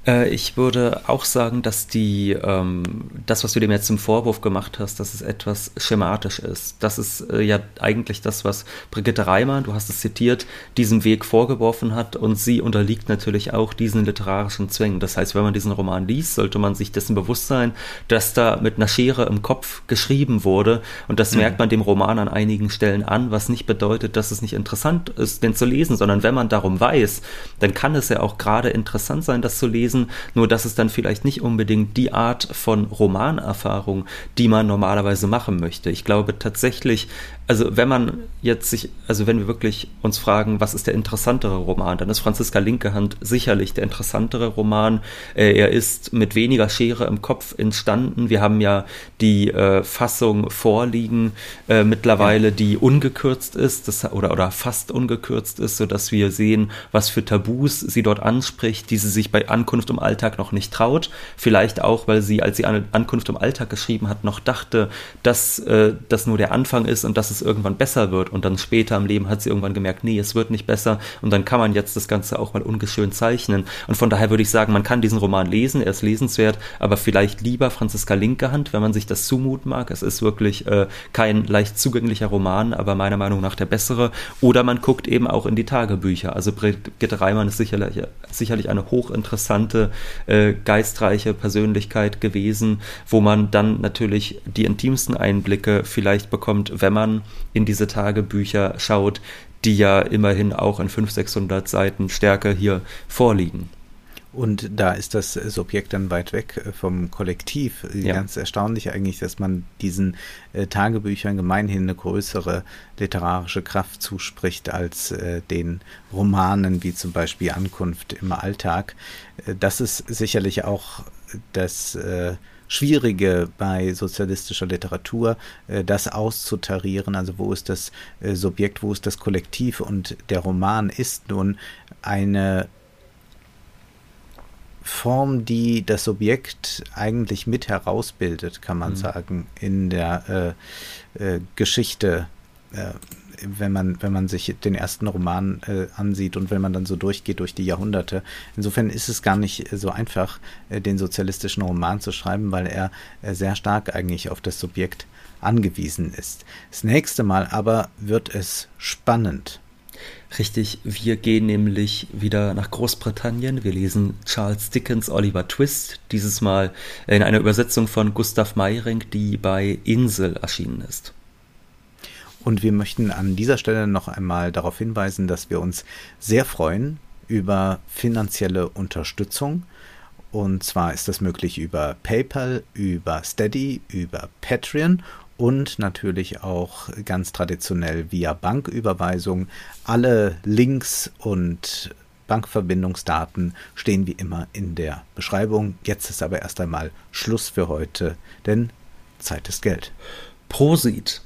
Äh, ich würde auch sagen, dass die, ähm, das, was du dem jetzt zum Vorwurf gemacht hast, dass es etwas schematisch ist. Das ist äh, ja eigentlich das, was Brigitte Reimer, du hast es zitiert, diesem Weg vorgeworfen hat und sie unterliegt natürlich auch diesen literarischen Zwängen. Das heißt, wenn man diesen Roman liest, sollte man sich dessen bewusst sein, dass da mit einer Schere im Kopf geschrieben wurde und das mhm. merkt man dem Roman an einigen Stellen an, was nicht bedeutet, dass es nicht interessant ist, den zu lesen, sondern wenn man darum weiß, dann kann es ja auch gerade interessant sein, das zu lesen, nur dass es dann vielleicht nicht unbedingt die Art von Romanerfahrung, die man normalerweise machen möchte. Ich glaube tatsächlich, also wenn man jetzt sich, also wenn wir wirklich uns fragen, was ist der interessantere Roman, dann ist Franziska Linkehand sicherlich der interessantere Roman. Äh, er ist mit weniger Schere im Kopf entstanden. Wir haben ja die äh, Fassung vorliegen äh, mittlerweile, die ungekürzt ist, das, oder, oder fast ungekürzt ist, sodass wir sehen, was für Tabus sie dort anspricht, die sie sich bei Ankunft im Alltag noch nicht traut. Vielleicht auch, weil sie, als sie Ankunft im Alltag geschrieben hat, noch dachte, dass äh, das nur der Anfang ist und dass es es irgendwann besser wird und dann später im Leben hat sie irgendwann gemerkt, nee, es wird nicht besser und dann kann man jetzt das Ganze auch mal ungeschön zeichnen. Und von daher würde ich sagen, man kann diesen Roman lesen, er ist lesenswert, aber vielleicht lieber Franziska Linkehand, wenn man sich das zumuten mag. Es ist wirklich äh, kein leicht zugänglicher Roman, aber meiner Meinung nach der bessere. Oder man guckt eben auch in die Tagebücher. Also Brigitte Reimann ist sicherlich, sicherlich eine hochinteressante, äh, geistreiche Persönlichkeit gewesen, wo man dann natürlich die intimsten Einblicke vielleicht bekommt, wenn man in diese Tagebücher schaut, die ja immerhin auch in 500, 600 Seiten Stärke hier vorliegen. Und da ist das Subjekt dann weit weg äh, vom Kollektiv. Ja. Ganz erstaunlich eigentlich, dass man diesen äh, Tagebüchern gemeinhin eine größere literarische Kraft zuspricht als äh, den Romanen, wie zum Beispiel Ankunft im Alltag. Äh, das ist sicherlich auch das Schwierige bei sozialistischer Literatur, äh, das auszutarieren. Also wo ist das äh, Subjekt, wo ist das Kollektiv? Und der Roman ist nun eine Form, die das Subjekt eigentlich mit herausbildet, kann man mhm. sagen, in der äh, äh, Geschichte äh, wenn man, wenn man sich den ersten Roman äh, ansieht und wenn man dann so durchgeht durch die Jahrhunderte. Insofern ist es gar nicht so einfach, äh, den sozialistischen Roman zu schreiben, weil er äh, sehr stark eigentlich auf das Subjekt angewiesen ist. Das nächste Mal aber wird es spannend. Richtig, wir gehen nämlich wieder nach Großbritannien. Wir lesen Charles Dickens Oliver Twist, dieses Mal in einer Übersetzung von Gustav Meyring, die bei Insel erschienen ist. Und wir möchten an dieser Stelle noch einmal darauf hinweisen, dass wir uns sehr freuen über finanzielle Unterstützung. Und zwar ist das möglich über PayPal, über Steady, über Patreon und natürlich auch ganz traditionell via Banküberweisung. Alle Links und Bankverbindungsdaten stehen wie immer in der Beschreibung. Jetzt ist aber erst einmal Schluss für heute, denn Zeit ist Geld. Prosit!